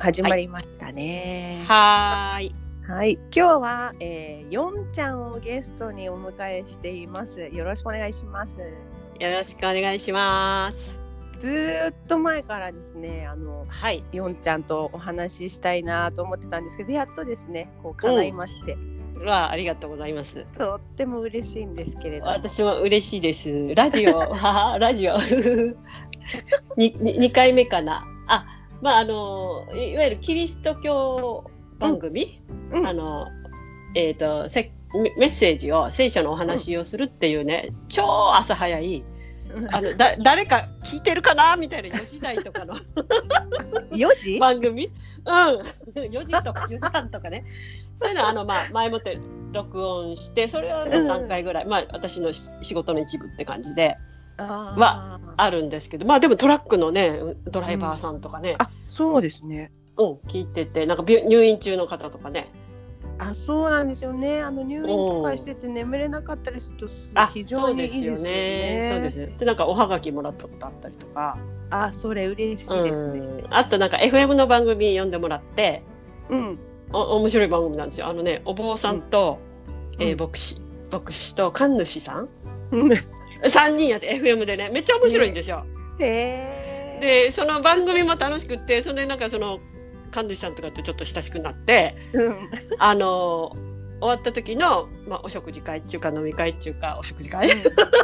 始まりましたね。はーい。はい、今日は、えー、ヨンちゃんをゲストにお迎えしています。よろしくお願いします。よろしくお願いします。ずーっと前からですね、あのはい。ヨンちゃんとお話ししたいなと思ってたんですけど、やっとですね、こう叶いまして、わあ、ありがとうございます。とっても嬉しいんですけれど。私も嬉しいです。ラジオ、ははラジオ。にに二回目かな。あ、まああのいわゆるキリスト教番組、うん。あのえっ、とせメメッセージを聖書のお話をするっていうね、超朝早いあのだ誰か聞いてるかな？みたいな4時台とかの 4時？番組、うん、4時とか 4時半とかね。そういうのはあの、まあ、前もって録音してそれをねうん。3回ぐらい、まあ、私のし仕事の一部って感じではあるんですけどまあでもトラックのねドライバーさんとかね、あ、そうですね。うん聞いててなんか病入院中の方とかね。あ、そうなんですよね。あの入院とかしてて眠れなかったりするとあ非常にいいですね。ね。そうです。でなんかおはがきもらったことあったりとか、あ、それ嬉しいですね。うん。あとなんか FM の番組読んでもらってうん。お面白い番組なんですよ。あのねお坊さんと、うん。えー牧師牧師と神主さん。うん3人やって FM でね。めっちゃ面白いんですよ。でその番組も楽しくってそれでなんかその神主さんとかとちょっと親しくなってうん。あのー終わった時の、まあ、お食事会っていうか飲み会っていうかお食事会？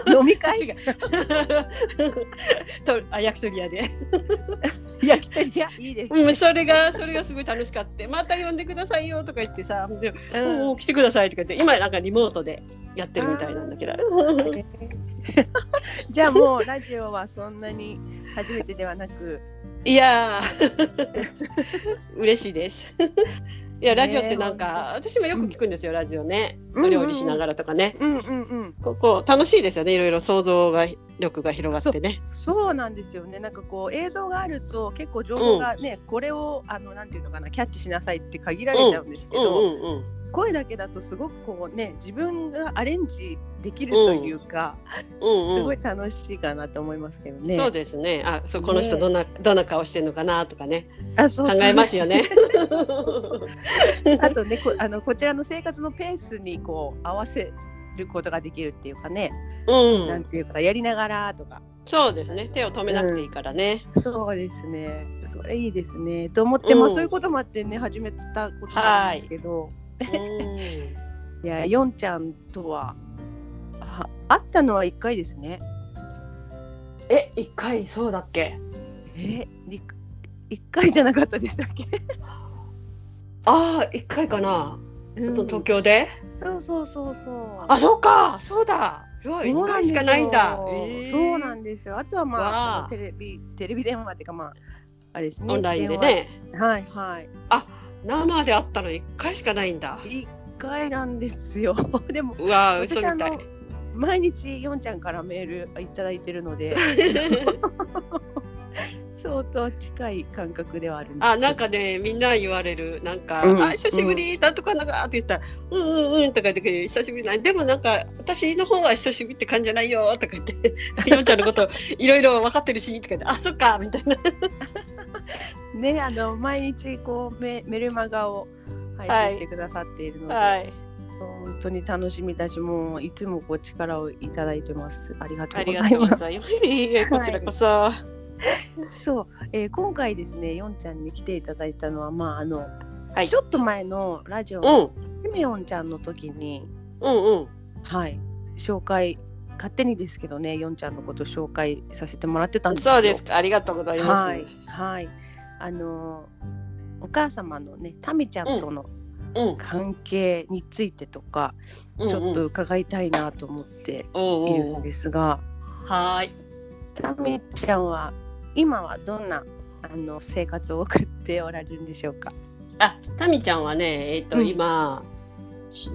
飲み会？とあ焼き鳥屋で、焼き鳥屋いいです。うん、それがそれがすごい楽しかってまた呼んでくださいよとか言ってさでおお来てくださいとか言って今なんかリモートでやってるみたいなんだけど。じゃあもうラジオはそんなに初めてではなく、いやー 嬉しいです。いやラジオってなんか、私もよく聞くんですよ、ラジオね。うんお料理しながらとかね。うんうんうん。ここう楽しいですよね。いろいろ想像が力が広がってね。そうなんですよね。なんかこう映像があると結構情報がね、これをあのなんていうのかなキャッチしなさいって限られちゃうんですけうど、んうんうん。声だけだとすごくこうね自分がアレンジできるというか、うんうん。すごい楽しいかなと思いますけどね。そうですね。あ、そうこの人どんな、どんな顔してるのかなとかね。あそうそう考えますよね。あとねこあのこちらの生活のペースにこう合わせることができるっていうかね、うん。なんていうかやりながらとかそうですね。手を止めなくていいからね。そうですねそれいいですねと思って、まあうんそういうこともあってね始めたことなんですけど、うん。い、やヨンちゃんとはあ会ったのは1回ですねえ、一回そうだっけ？えり1回じゃなかったでしたっけ、ああ、一回かな。うん東京で？そうそうそうそうあ、そうか、そうだ。一回しかないんだ。えーそうなんですよ。あとはまあテレビテレビ電話っていうかまああれですね。オンラインでね。はいはい。生で会ったの一回しかないんだ。一回なんですよ。でもうわ、嘘みたいの。毎日ヨンちゃんからメールいただいてるので 相当近い感覚ではある。あ、なんかね、みんな言われる、なんか、うんあ、久しぶりだとかなんかって言ったら、うんうんうんとか言って、久しぶりない。でもなんか、私の方は久しぶりって感じじゃないよとか言って、ヨンちゃんのこといろいろ分かってるしとか言って、あ、そっかみたいな。ねあの毎日こうメメルマガを配信してくださっているので、はい、本当に楽しみだしもういつもこう力をいただいてます。ありがとあうございます。こちらこそ。そう、えー今回ですね、ヨンちゃんに来ていただいたのは、まああの、はいちょっと前のラジオうのん、ひめヨンちゃんの時に、うんうん。はい、紹介勝手にですけどね、ヨンちゃんのこと紹介させてもらってたんですよ。そうですか、ありがとうございます。はい、はい、あのお母様のね、タミちゃんとのうん、関係についてとか、うん、ちょっと伺いたいなと思ってうん、いるうんん、ですが、はーい。タミちゃんは今はどんなあの生活を送っておられるんでしょうか？あ、タミちゃんはね、えっ、と、うん今。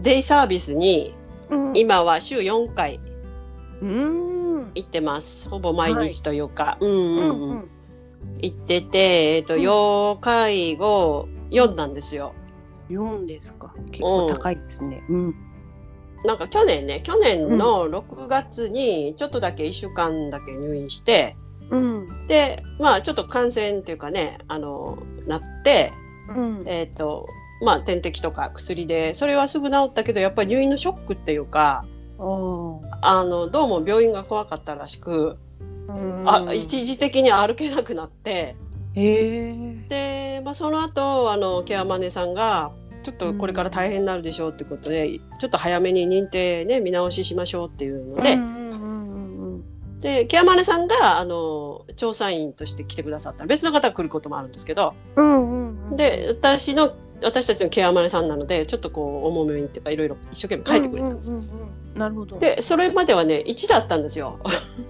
デイサービスに、うん今は週4回。行ってます。ほぼ毎日というか、うん、うん、ううん、ん行ってて、えっ、と、うん要介護4なんですよ。四ですか。結構高いですね。うん。なんか去年ね、去年の6月にちょっとだけ1週間だけ入院して、うんでまあちょっと感染っていうかねあのなってうんえっ、とまあ点滴とか薬でそれはすぐ治ったけどやっぱり入院のショックっていうかあのどうも病院が怖かったらしく、うん。あ一時的に歩けなくなって。で、まあ、その後あのケアマネさんがちょっとこれから大変になるでしょうってことで、ちょっと早めに認定ね見直ししましょうっていうので、うんうんうん。でケアマネさんがあの調査員として来てくださった。別の方が来ることもあるんですけど、うんうんうん。で私の私たちのケアマネさんなのでちょっとこう重めにっていうかいろいろ一生懸命書いてくれたんです。うんうんうんうんなるほど。でそれまではね1だったんですよ。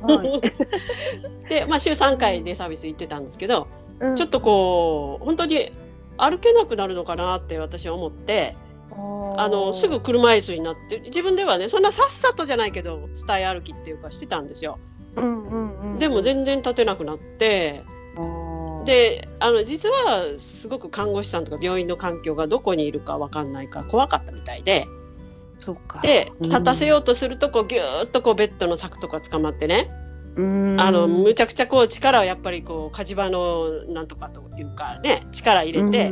はい。で、まあ、週3回でサービス行ってたんですけど、うん。ちょっとこう本当に歩けなくなるのかなって私は思ってあのすぐ車椅子になって自分ではねそんなさっさとじゃないけど伝え歩きっていうかしてたんですよ。うんうんうんでも全然立てなくなってであの実はすごく看護師さんとか病院の環境がどこにいるか分かんないから怖かったみたいで。そっか。でうん。立たせようとするとこうギューッとこうベッドの柵とか捕まってね。うん。あのむちゃくちゃこう力をやっぱりこう火事場のなんとかというかね力入れて、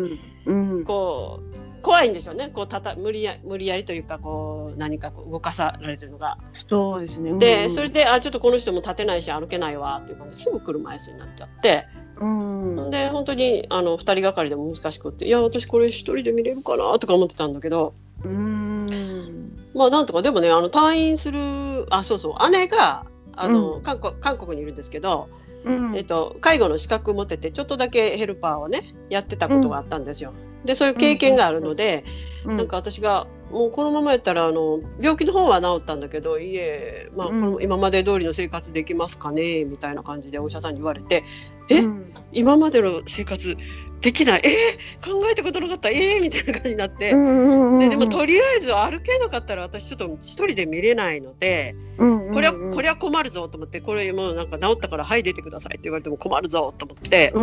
こう怖いんでしょうね。こうたた無理や無理やりというかこう何かこう動かされるのが。そうですね。でそれであちょっとこの人も立てないし歩けないわっていう感じですぐ車椅子になっちゃって。うん。で本当にあの2人がかりでも難しくっていや私これ1人で見れるかなとか思ってたんだけど。うん。まあなんとかでもねあの退院するあそうそう姉があの、う韓国韓国にいるんですけど、うん。えっと、介護の資格持っててちょっとだけヘルパーをねやってたことがあったんですよ。でそういう経験があるので、うんなんか私がもうこのままやったらあの病気の方は治ったんだけどいえ、まあ、こうん。の今まで通りの生活できますかねみたいな感じでお医者さんに言われてえ？うん。今までの生活できない？え？ー、考えたことなかった？え？ー、みたいな感じになって、ででもとりあえず歩けなかったら私ちょっと一人で見れないのでこれはこれは困るぞと思ってこれもうなんか治ったからはい出てくださいって言われても困るぞと思って。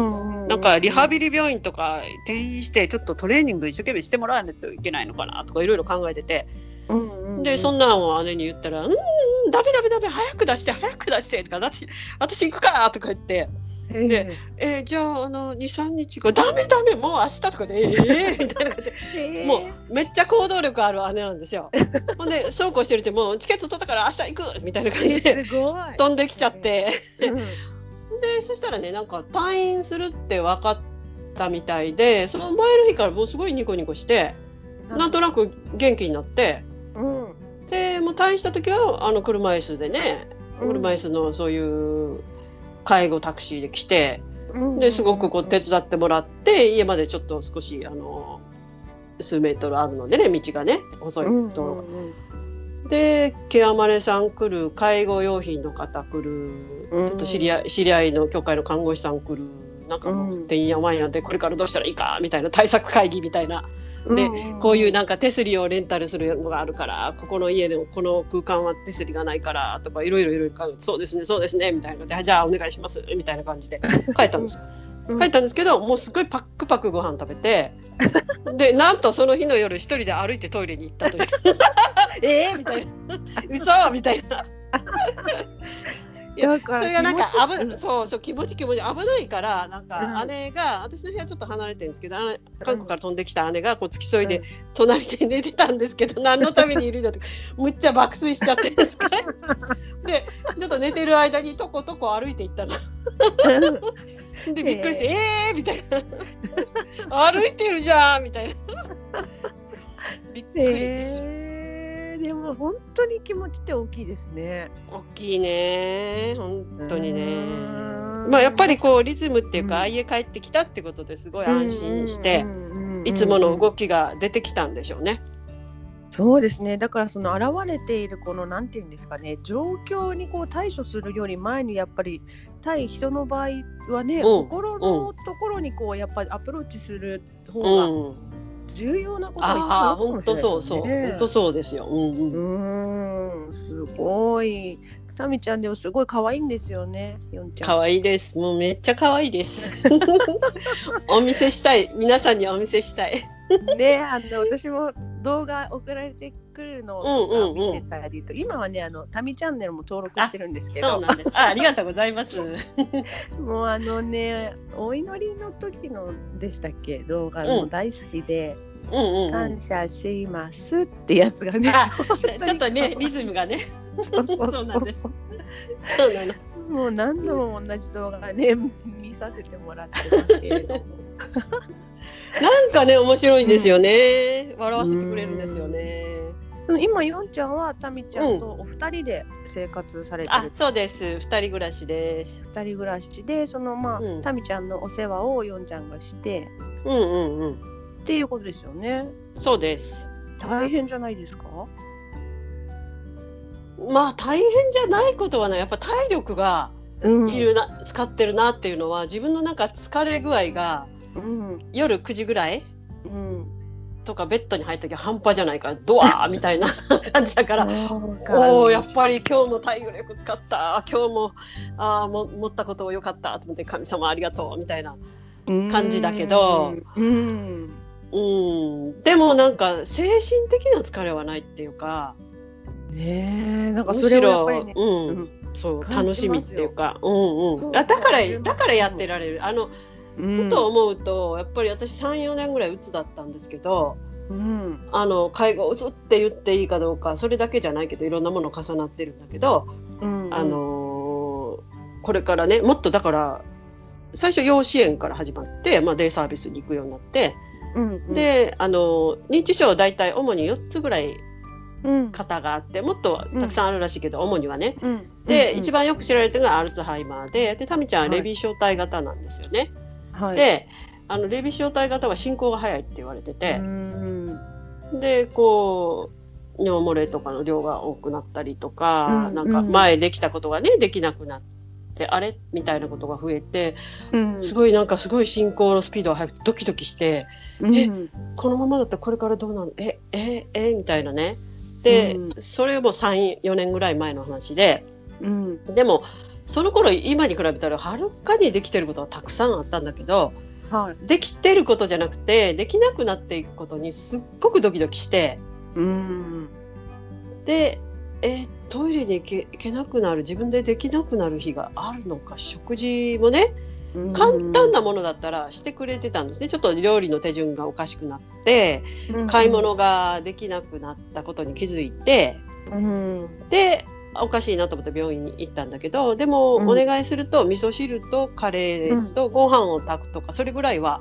なんかリハビリ病院とか転院してちょっとトレーニング一生懸命してもらわないといけないのかなとかいろいろ考えてて。でそんなんを姉に言ったら「うんうんダメダメダメ早く出して早く出して」とか私「私行くから」とか言って。りで「えーじゃああの23日後ダメダメもう明日」とかで「え えー」みたいな感じでもうめっちゃ行動力ある姉なんですよ。ほんでそうこうしてるってもうチケット取ったから明日行くみたいな感じで飛んできちゃって。うん。でそしたらねなんか退院するって分かったみたいでその前の日からもうすごいニコニコしてなんとなく元気になってうん。でもう退院した時はあの車椅子でね車椅子のそういう介護タクシーで来てうん。ですごくこう手伝ってもらって家までちょっと少しあの数メートルあるのでね道がね細いうん道路が。でケアマネさん来る介護用品の方来る。うん。ちょっと知り合い知り合いの協会の看護師さん来る。なんかもううん。てんやわんやでこれからどうしたらいいかみたいな対策会議みたいなでんこういうなんか手すりをレンタルするのがあるからここの家のこの空間は手すりがないからとかいろいろいろいろそうですねそうですねみたいな。のでじゃあお願いしますみたいな感じで帰ったんです。うん。帰ったんですけどもうすごいパックパクご飯食べて でなんとその日の夜一人で歩いてトイレに行ったという。えー？みたいな。嘘？みたいな。いやそれがなんか危そうそう気持ち気持ち危ないからなんかうん。姉が、私の部屋ちょっと離れてるんですけど姉韓国から飛んできた姉がこう付き添いで隣で寝てたんですけど、何のためにいるのってむっちゃ爆睡しちゃってですかでちょっと寝てる間にとことこ歩いていったの。でびっくりして「えー!」みたいな「歩いてるじゃん!」みたいな。びっくり。へえでも本当に気持ちって大きいですね。大きいね。本当にね。うん。まあやっぱりこうリズムっていうか、うん。家帰ってきたってことですごい安心して、いつもの動きが出てきたんでしょうね。そうですね。だからその現れているこのなんていうんですかね。状況にこう対処するより前にやっぱり対人の場合はね、うん。心のところにこうやっぱりアプローチする方うがん、重要なことがいっぱいあああるかも本しれないです当そうそう、ね本当そうですよ。うんうんうーんすごいタミちゃんでもすごい可愛いんですよね。可愛いです。もうめっちゃ可愛いです。お見せしたい。皆さんにお見せしたい。ねあの私も動画送られてくるのを見てたりと、うん。うんうん、今はねあのタミチャンネルも登録してるんですけど。あありがとうございます。もうあのねお祈りの時のでしたっけ？動画も大好きで、うんうんうん、感謝しますってやつがねちょっとねリズムがね。そうそうそう なんです。そうなのもう何度も同じ動画ね見させてもらってますけれども。なんかね面白いんですよね、うん、笑わせてくれるんですよね。今ヨンちゃんはタミちゃんとお二人で生活されてる、うん、そうです。二人暮らしです。二人暮らしでそのまあ、うん、タミちゃんのお世話をヨンちゃんがして。うんうんうん。っていうことですよね。そうです。大変じゃないですか？まあ大変じゃないことはねやっぱ体力がいるな、うん、使ってるなっていうのは自分のなんか疲れ具合がうん、夜9時ぐらい、うん、とかベッドに入った時半端じゃないからドアーみたいな 感じだからおおやっぱり今日も体力使った。今日もあも持ったことをよかったと思って神様ありがとうみたいな感じだけどうん。うん。でもなんか精神的な疲れはないっていうかねえなんかそれはやっぱりね、うん、うん、そう楽しみっていうかうんうん。だからだからやってられる。あのふと思うとやっぱり私34年ぐらいうつだったんですけど、うん、あの介護うつって言っていいかどうかそれだけじゃないけどいろんなもの重なってるんだけど、うんうん、あのこれからねもっとだから最初養子縁から始まって、まあ、デイサービスに行くようになって、うんうん、であの認知症大体主に4つぐらい方があってもっとたくさんあるらしいけど、うん、主にはね。うん、で、うん、一番よく知られてるのがアルツハイマーででタミちゃんはレビー小体型なんですよね。はい。はい、であのレビ小体型は進行が早いって言われてて。でこう尿漏れとかの量が多くなったりとか、うん、なんか前できたことがねできなくなって。あれ？みたいなことが増えて、うん、すごいなんかすごい進行のスピードが速くドキドキして、うん、え？このままだったらこれからどうなる？え？え？え？みたいなねで、うん、それも34年ぐらい前の話で、うん、でもその頃今に比べたらはるかにできてることはたくさんあったんだけど、はい、できてることじゃなくてできなくなっていくことにすっごくドキドキして。うん。でえトイレに行け行けなくなる自分でできなくなる日があるのか食事もね簡単なものだったらしてくれてたんですね。ちょっと料理の手順がおかしくなって買い物ができなくなったことに気づいて、うん、でおかしいなと思って病院に行ったんだけどでも、お願いすると味噌汁とカレーとご飯を炊くとか、それぐらいは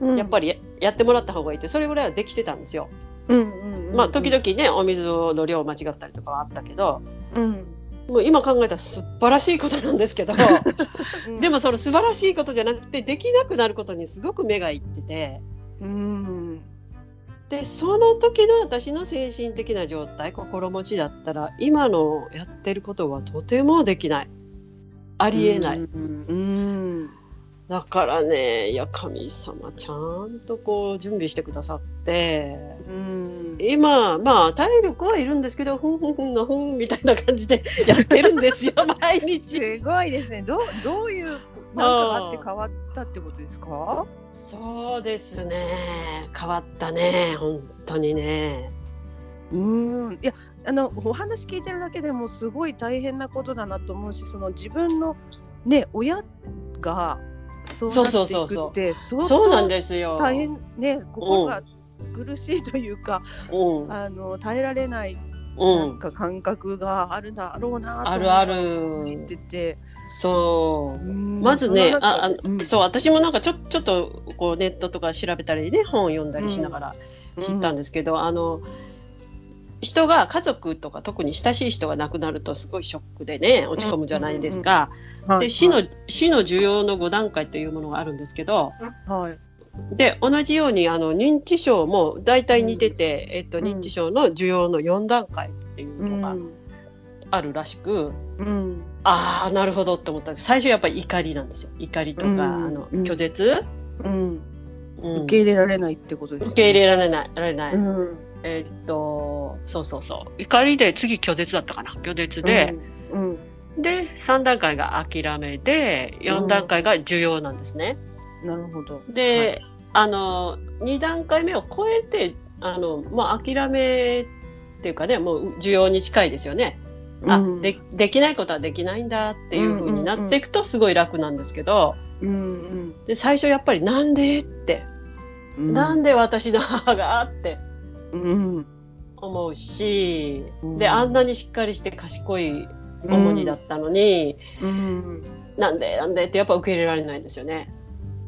やっぱりやってもらった方がいいってそれぐらいはできてたんですよ。まあ時々ねお水の量間違ったりとかはあったけど、うん、もう今考えたら素晴らしいことなんですけど、うん、でもその素晴らしいことじゃなくてできなくなることにすごく目がいってて。うん。でその時の私の精神的な状態心持ちだったら今のやってることはとてもできない。ありえない。うんだからねいや神様ちゃんとこう準備してくださって。うん。今まあ体力はいるんですけどふんふんふんのふんみたいな感じで やってるんですよ 毎日。すごいですね。どどういう何かがあって変わったってことですか？そうですね。変わったね本当にね。うん。いやあのお話聞いてるだけでもすごい大変なことだなと思うしその自分のね親がそうなっていくってそうなんですよ。大変ね心が苦しいというか、うん、あの耐えられないなんか感覚があるだろうなとあるある。言ってて。そう。まずねああ、うん、そう私もなんかちょちょっとこうネットとか調べたりね本を読んだりしながら知ったんですけど、うん、あの人が家族とか特に親しい人が亡くなるとすごいショックでね落ち込むじゃないですか。で死の死の需要の5段階というものがあるんですけど、はい、で同じようにあの認知症も大体似てて、うん、えっと、認知症の需要の4段階っていうのがあるらしく、うん、ああなるほどって思った。んです最初やっぱり怒りなんですよ。怒りとか、うん、あの拒絶、うん。受け入れられないってことです、ね、受け入れられないられない、えっとそうそうそう。怒りで次拒絶だったかな。拒絶で、で3段階が諦めで4段階が需要なんですね。なるほど。で、はい、あの2段階目を超えてあの、まあ、諦めっていうかねもう需要に近いですよね。あ、うん、でできないことはできないんだっていうふうになっていくとすごい楽なんですけど、うんうん、で最初やっぱり「なんで?」って、うん、なんで私の母が?」って思うし、うん、であんなにしっかりして賢い主にだったのに、うん、なんでなんでってやっぱ受け入れられないんですよね。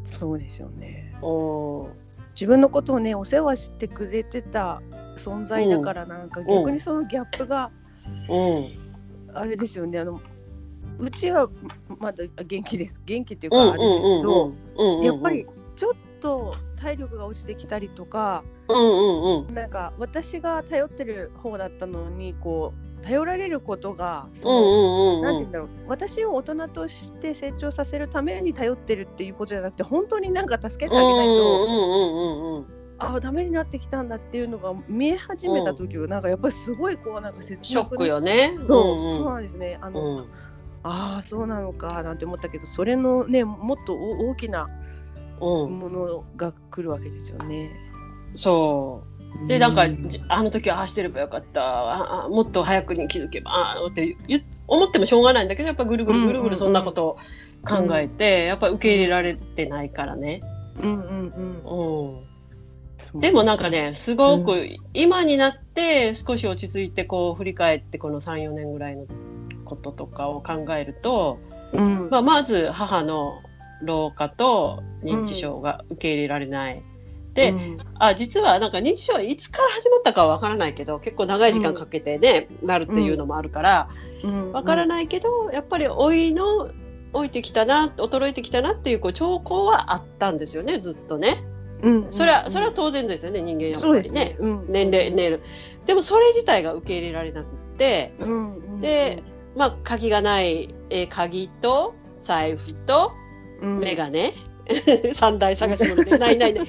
そうですよね。自分のことをねお世話してくれてた存在だからなんか逆にそのギャップが、あれですよね。あのうちはまだ元気です。元気っていうかあれですけどやっぱりちょっと体力が落ちてきたりとか、なんか私が頼ってる方だったのにこう頼られることが私を大人として成長させるために頼ってるっていうことじゃなくて本当になんか助けてあげないと。ああダメになってきたんだっていうのが見え始めた時は、なんかやっぱりすごいこうなんかショックよね。そう,、そうなんですね。あの、うん、ああそうなのかなんて思ったけどそれのねもっと大きなものが来るわけですよね。そう。でなんかあの時はああしてればよかった。あもっと早くに気づけばあって思ってもしょうがないんだけどやっぱぐるぐるぐるぐるそんなことを考えて、やっぱ受け入れられてないからね。うんうんうん。うん、でもなんかねすごく今になって少し落ち着いてこう振り返ってこの34年ぐらいのこととかを考えると、うん、まあ、まず母の老化と認知症が受け入れられない。で、うん、あ実はなんか認知症はいつから始まったかは分からないけど結構長い時間かけてね、うん、なるっていうのもあるから、うん、分からないけどやっぱり老いの老いてきたな衰えてきたなっていうこう兆候はあったんですよねずっとね。うん、それはそれは当然ですよね人間やっぱりね、ね。うん、年齢年齢でもそれ自体が受け入れられなくって、うん。でまあ鍵がない、えー、鍵と財布と眼鏡、三大探し物で。ないないない。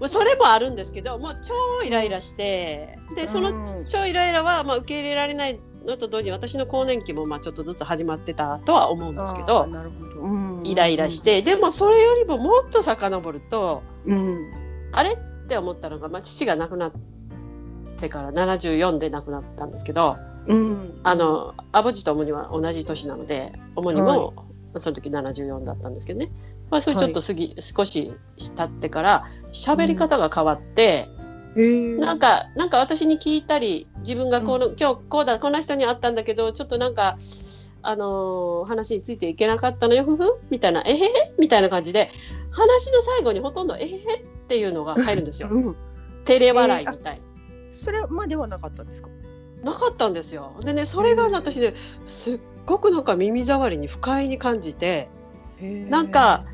もうそれもあるんですけどもう超イライラしてでその超イライラはまあ受け入れられないのと同時に私の更年期もまあちょっとずつ始まってたとは思うんですけどイライラして、でもそれよりももっと遡ると、うん、あれ？って思ったのが、まあ、父が亡くなってから74で亡くなったんですけど、うん、あのアボジと主には同じ年なので主にも、はい、その時74だったんですけどね。まあ、それちょっと過ぎ、はい、少し経ってから喋り方が変わって、うん、なんかなんか私に聞いたり自分がこの、うん、今日こうだこんな人に会ったんだけどちょっとなんかあのー、話についていけなかったのよふふみたいなえへへ？みたいな感じで話の最後にほとんどえへへ？っていうのが入るんですよ。うん、照れ笑いみたい、えー、それまではなかったんですか？なかったんですよ。でねそれが私ねすっごくなんか耳障りに不快に感じてなんか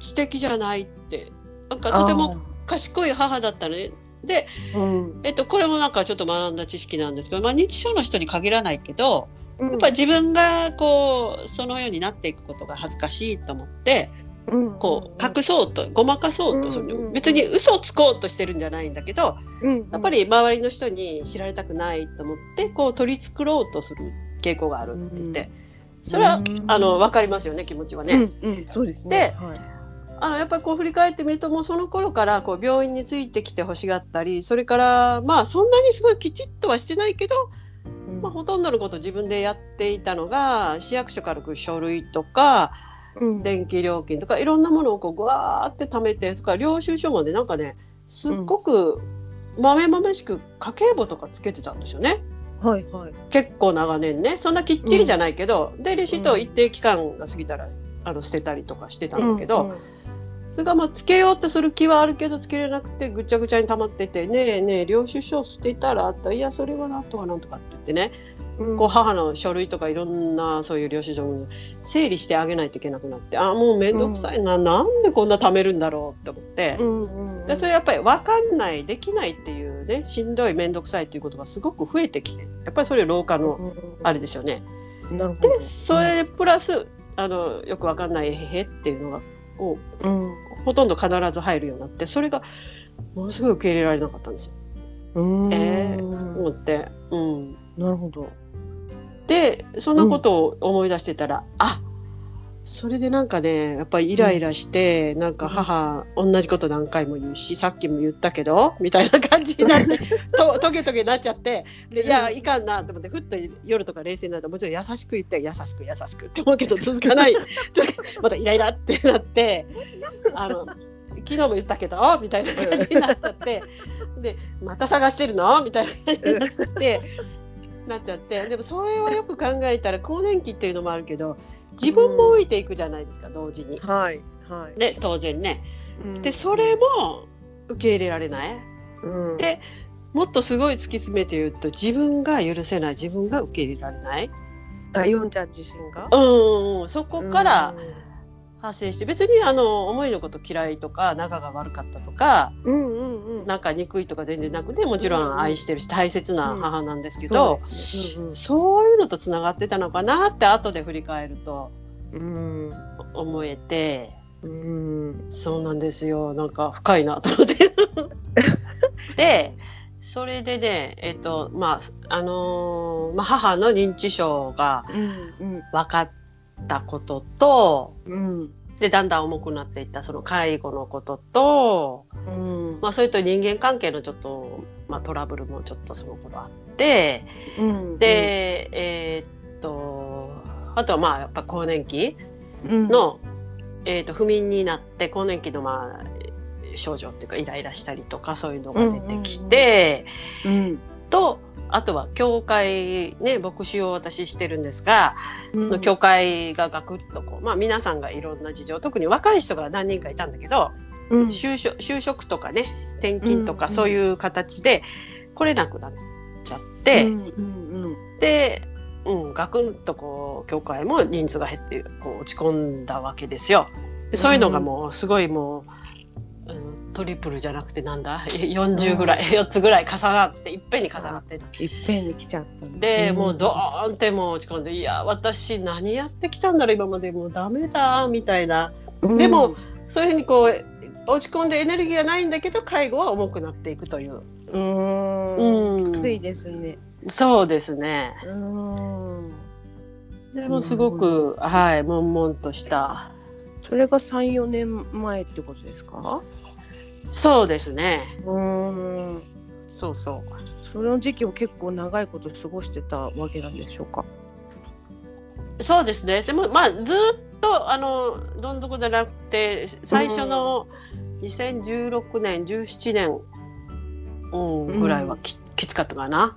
知的じゃないって。なんかとても賢い母だったのね。で、うん、えっと、これもなんかちょっと学んだ知識なんですけど、まあ、認知症の人に限らないけど、うん、やっぱり自分がこうそのようになっていくことが恥ずかしいと思って、うん、こう隠そうとごまかそうと、うん、別に嘘をつこうとしてるんじゃないんだけど、やっぱり周りの人に知られたくないと思ってこう取り繕ろうとする傾向があるって言って、それは、あの分かりますよね気持ちはね。そうですね。で、はい。あのやっぱりこう振り返ってみるともうその頃からこう病院についてきてほしがったりそれからまあそんなにすごいきちっとはしてないけど、うん、まあ、ほとんどのこと自分でやっていたのが市役所から来る書類とか、うん、電気料金とかいろんなものをこうぐわーって貯めてとか領収書までなんかねすっごくまめまめしく家計簿とかつけてたんですよね。はいはい、結構長年ねそんなきっちりじゃないけど、うん、でレシート一定期間が過ぎたらあの捨てたりとかしてたんだけど、うんうん、それがまあつけようとする気はあるけどつけれなくてぐちゃぐちゃに溜まってて「ねえねえ領収書捨てたら?」あったいやそれはなんとかなんとか」って言ってね、うん、こう母の書類とかいろんなそういう領収書を整理してあげないといけなくなってあもう面倒くさいな、うん、なんでこんな貯めるんだろうって思って、うんうんうん、でそれやっぱり分かんないできないっていうねしんどい面倒くさいっていうことがすごく増えてきてやっぱりそれ老化のあれでしょうね。でそれプラスあのよく分かんない「へへ」っていうのがを、うん、ほとんど必ず入るようになってそれがものすごい受け入れられなかったんですよ。ええー、思って、うん、なるほど。でそんなことを思い出してたら、うん、あそれでなんかねやっぱりイライラして、うん、なんか母、うん、同じこと何回も言うしさっきも言ったけどみたいな感じになってとトゲトゲになっちゃってでいやいかんなと思ってふっと夜とか冷静になるともちろん優しく言って優しく優しくって思うけど続かない。またイライラってなってあの昨日も言ったけどみたいな感じになっちゃってでまた探してるの？みたいな感じになってなっちゃってでもそれはよく考えたら更年期っていうのもあるけど自分も老いていくじゃないですか、同時に。はいはい、で当然ね。でそれも受け入れられない。うん、でもっとすごい突き詰めて言うと自分が許せない自分が受け入れられない。あヨンちゃん自身が？うん、そこから、派生して別にあの思いのこと嫌いとか仲が悪かったとか、うんうんうん、なんか憎いとか全然なくてもちろん愛してるし大切な母なんですけど、うんうん、そういうのとつながってたのかなって後で振り返ると、うん、思えて、うん、そうなんですよ。なんか深いなと思って。でそれでねえっ、ー、とまああのー、まあ、母の認知症が分かっったことと、うん、でだんだん重くなっていったその介護のことと、うん。まあ、それと人間関係のちょっと、まあ、トラブルもちょっとその頃あって、うん、で、えー、っとあとはまあやっぱ更年期の、えー、っと不眠になって更年期のまあ症状っていうかイライラしたりとかそういうのが出てきて、うん。とあとは教会ね牧師を私してるんですが、うん、教会がガクッとこうまあ皆さんがいろんな事情特に若い人が何人かいたんだけど、うん、就職就職とかね転勤とかそういう形で来れなくなっちゃって、うんうん、で、うん、ガクンとこう教会も人数が減ってこう落ち込んだわけですよ。でそういうのがもうすごいもうトリプルじゃなくてなんだ？40ぐらい、うん、4つぐらい重なっていっぺんに重なって。いっぺんに来ちゃったで、うん、もうドーンってもう落ち込んでいや私何やってきたんだろう今までもうダメだみたいな、うん、でもそういうふうにこう落ち込んでエネルギーがないんだけど介護は重くなっていくという。うん。きついですね。そうですね。うん。でもすごく、はい悶々とした。それが三四年前ってことですか？そうですね。うん。そうそう。その時期を結構長いこと過ごしてたわけなんでしょうか？そうですね。でもまあずっとあのどん底じゃなくて最初の2016年17年、うん、ぐらいはき,、きつかったかな。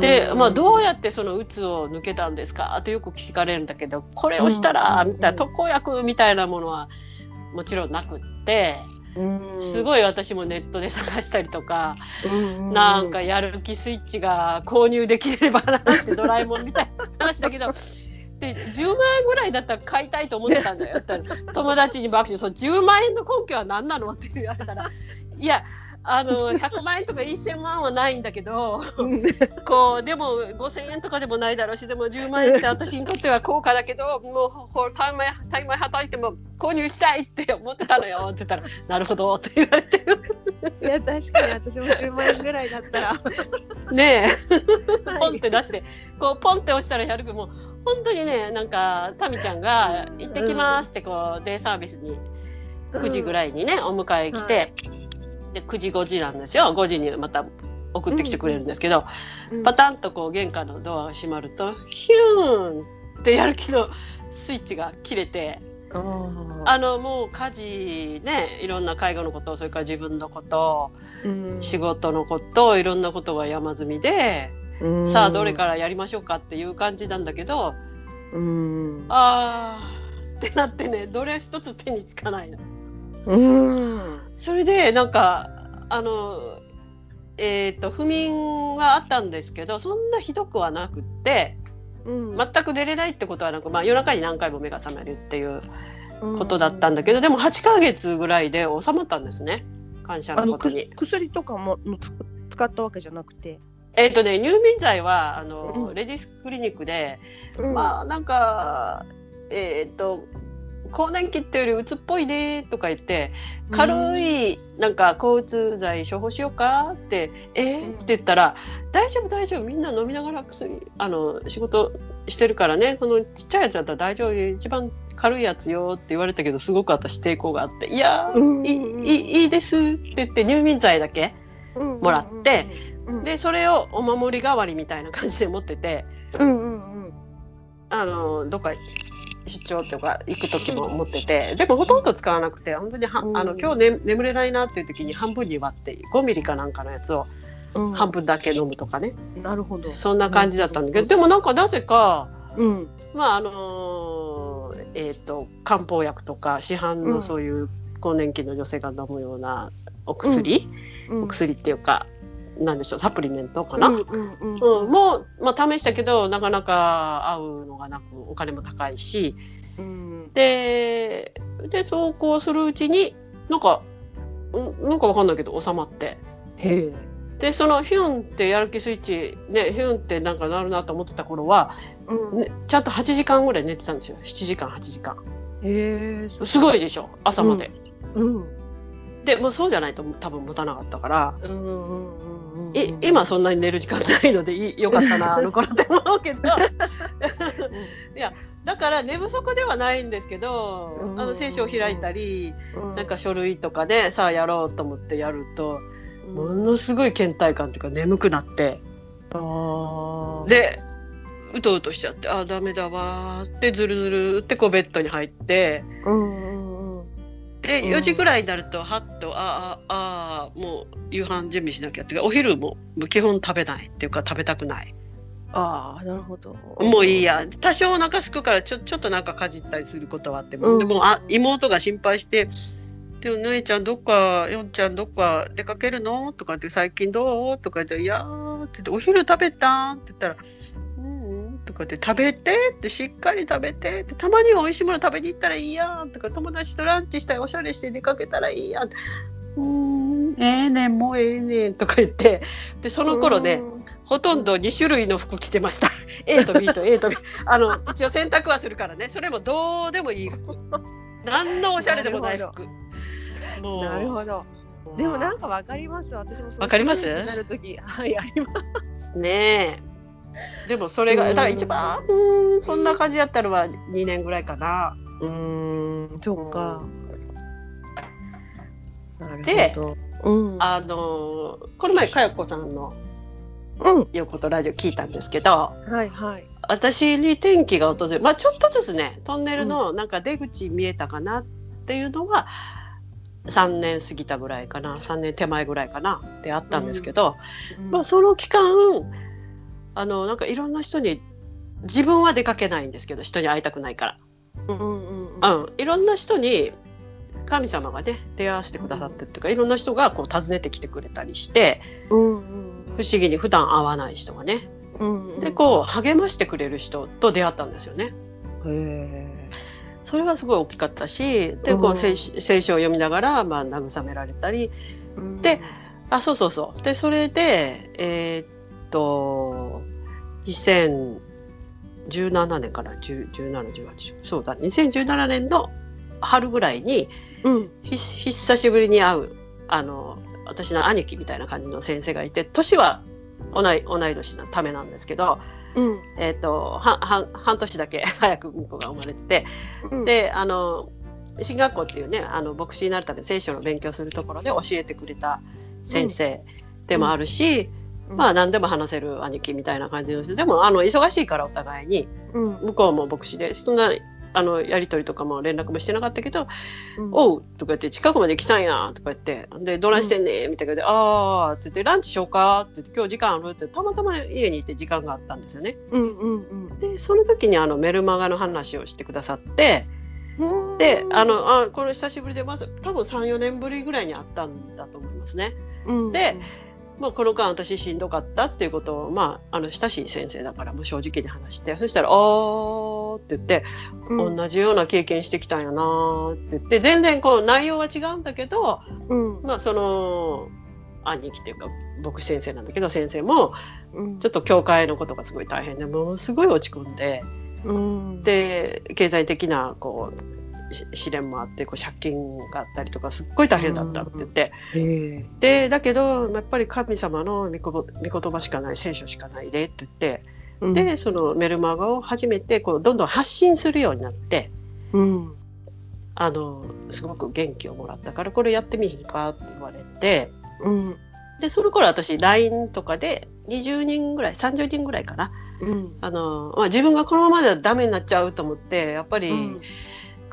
で、まあ、どうやってそのうつを抜けたんですか？ってよく聞かれるんだけどこれをしたらみたいな特効薬みたいなものはもちろんなくって。すごい私もネットで探したりとか、うんなんかやる気スイッチが購入できればなってドラえもんみたいな 話だけど。で10万円ぐらいだったら買いたいと思ってたんだよ友達に爆笑その10万円の根拠は何なのって言われたらいやあの100万円とか1000万はないんだけどこうでも5000円とかでもないだろうしでも10万円って私にとっては高価だけどもうタイマイタイマイ働いても購入したいって思ってたのよって言ったら「なるほど」って言われて。いや確かに私も10万円ぐらいだったら。ねえ。ポンって出して。こうポンって押したらやるけども本当にねなんかタミちゃんが「行ってきます」ってこうデイサービスに9時ぐらいにねお迎え来て。はいで9時5時なんですよ。5時にまた送ってきてくれるんですけど、うんうん、パタンとこう玄関のドアが閉まるとヒューンってやる気のスイッチが切れて。あのもう家事ねいろんな介護のことそれから自分のこと、うん、仕事のこといろんなことが山積みで、うん、さあどれからやりましょうかっていう感じなんだけど、うん、あーってなってねどれ一つ手につかないの。うんそれでなんかあのえっ、ー、と不眠はあったんですけどそんなひどくはなくって、うん、全く寝れないってことはなく、まあ、夜中に何回も目が覚めるっていうことだったんだけど、うん、でも8ヶ月ぐらいで収まったんですね。感謝のことに。薬とかも使ったわけじゃなくて。えっ、ー、とね入眠剤はあの、うん、レディスクリニックで、まあなんかえっ、ー、と更年期ってよりうつっぽいねとか言って軽いなんか抗うつ剤処方しようかってえー、って言ったら大丈夫大丈夫みんな飲みながら薬あの仕事してるからねこのちっちゃいやつだったら大丈夫一番軽いやつよって言われたけどすごく私抵抗があって「いや、いいいいです」って言って入眠剤だけもらって、でそれをお守り代わりみたいな感じで持ってて、あのどっか出張とか行く時も持っててでもほとんど使わなくて本当には、あの今日、ね、眠れないなっていう時に半分に割って5ミリかなんかのやつを半分だけ飲むとかね、うん、なるほど。そんな感じだったんだけどでもなんかなぜか、うん、まああのー、えっ、ー、と漢方薬とか市販のそういう更年期の女性が飲むようなお薬、うん、お薬っていうかなんでしょうサプリメントかな、うんもう、まあ、試したけどなかなか合うのがなくお金も高いし、うん、でで投稿するうちになんかなんかわかんないけど収まって。でそのヒュンってやる気スイッチねヒュンってなんかなるなと思ってた頃は、うん。ね、ちゃんと8時間ぐらい寝てたんですよ。7時間8時間。へすごいでしょ？朝まで。うん、うん、でもうそうじゃないと多分持たなかったから。うんうんうんい今そんなに寝る時間ないのでよかったな あの頃って思うけど。いやだから寝不足ではないんですけど、あの聖書を開いたり、なんか書類とかでさあやろうと思ってやると、ものすごい倦怠感っていうか眠くなって、でうとうとしちゃってああダメだわってずるずるってこうベッドに入って。うんで4時ぐらいになるとはっとああああもう夕飯準備しなきゃってお昼も基本食べないっていうか食べたくないああなるほどもういいや多少お腹すくからちょちょっとなんかかじったりすることはあっても、うん、でもあ妹が心配して「でもぬえちゃんどっかよんちゃんどっか出かけるの?」とかって「最近どう?」とか言って「いやー」って言って「お昼食べた?」って言ったら「とかって食べてってしっかり食べてってたまには美味しいもの食べに行ったらいいやんとか友達とランチしたりおしゃれして出かけたらいいやん。うんええー、ねんもうええー、ねんとか言って。でその頃ねほとんど2種類の服着てました。A と B と A と B あの一応洗濯はするからね。それもどうでもいい服。何のおしゃれでもない服。なるほど。でもなんかわかります。私もわかります？なる時はいあります。ねえでもそれが、だから一番うんそんな感じやったのは2年ぐらいかな。うんそうか。で、うん、あのこの前かよこさんの「よことラジオ」聞いたんですけど、はいはい、私に天気が訪れまあちょっとずつねトンネルのなんか出口見えたかなっていうのは、3年過ぎたぐらいかな。3年手前ぐらいかなってあったんですけど、うん。うん、まあ、その期間あのなんかいろんな人に自分は出かけないんですけど人に会いたくないから、うんうんうん。うん、いろんな人に神様がね出会わせてくださってっていうか、いろんな人がこう訪ねてきてくれたりして、うんうん、不思議に普段会わない人がね、うんうん、でこう励ましてくれる人と出会ったんですよね。へそれがすごい大きかったしでこう聖書を読みながら、まあ、慰められたり、うん、であそうそうそう。でそれでえー、っと2017年から1718そうだ。2017年の春ぐらいに、うん、久しぶりに会うあの私の兄貴みたいな感じの先生がいて年は同い同い年のためなんですけど、うん、えーと、はは半年だけ 早く婿が生まれてて、うん、であの進学校っていうねあの牧師になるために聖書の勉強するところで教えてくれた先生でもあるし、まあ何でも話せる兄貴みたいな感じの人でもあの忙しいからお互いに、向こうも牧師でそんなあのやり取りとかも連絡もしてなかったけど「うん、おう」とか言って「近くまで来たんや」とか言って「でどないしてんねん」みたいなで「ああ」って言って「ランチしようか」って言って「今日時間ある?」ってたまたま家にいて時間があったんですよね。うんうんうん、でその時にあのメルマガの話をしてくださって。であのあこれ久しぶりでまず多分34年ぶりぐらいに会ったんだと思いますね。うん、でまあ、この間私しんどかったっていうことを、まあ、あの親しい先生だからもう正直に話してそしたら「あー」って言って、うん、同じような経験してきたんやなって。言って全然こう内容は違うんだけど、うん、まあその兄貴っていうか僕先生なんだけど先生もちょっと教会のことがすごい大変でものすごい落ち込んで、うん、で経済的なこう試練もあってこう借金があったりとかすっごい大変だったって言って、でだけどやっぱり神様の御言葉しかない聖書しかないでって言って、でそのメルマガを始めてこうどんどん発信するようになって、うん、あのすごく元気をもらったからこれやってみひんかって言われて、うん、でその頃私 LINE とかで20人ぐらい30人ぐらいかな、うん、あのまあ、自分がこのままではダメになっちゃうと思ってやっぱり、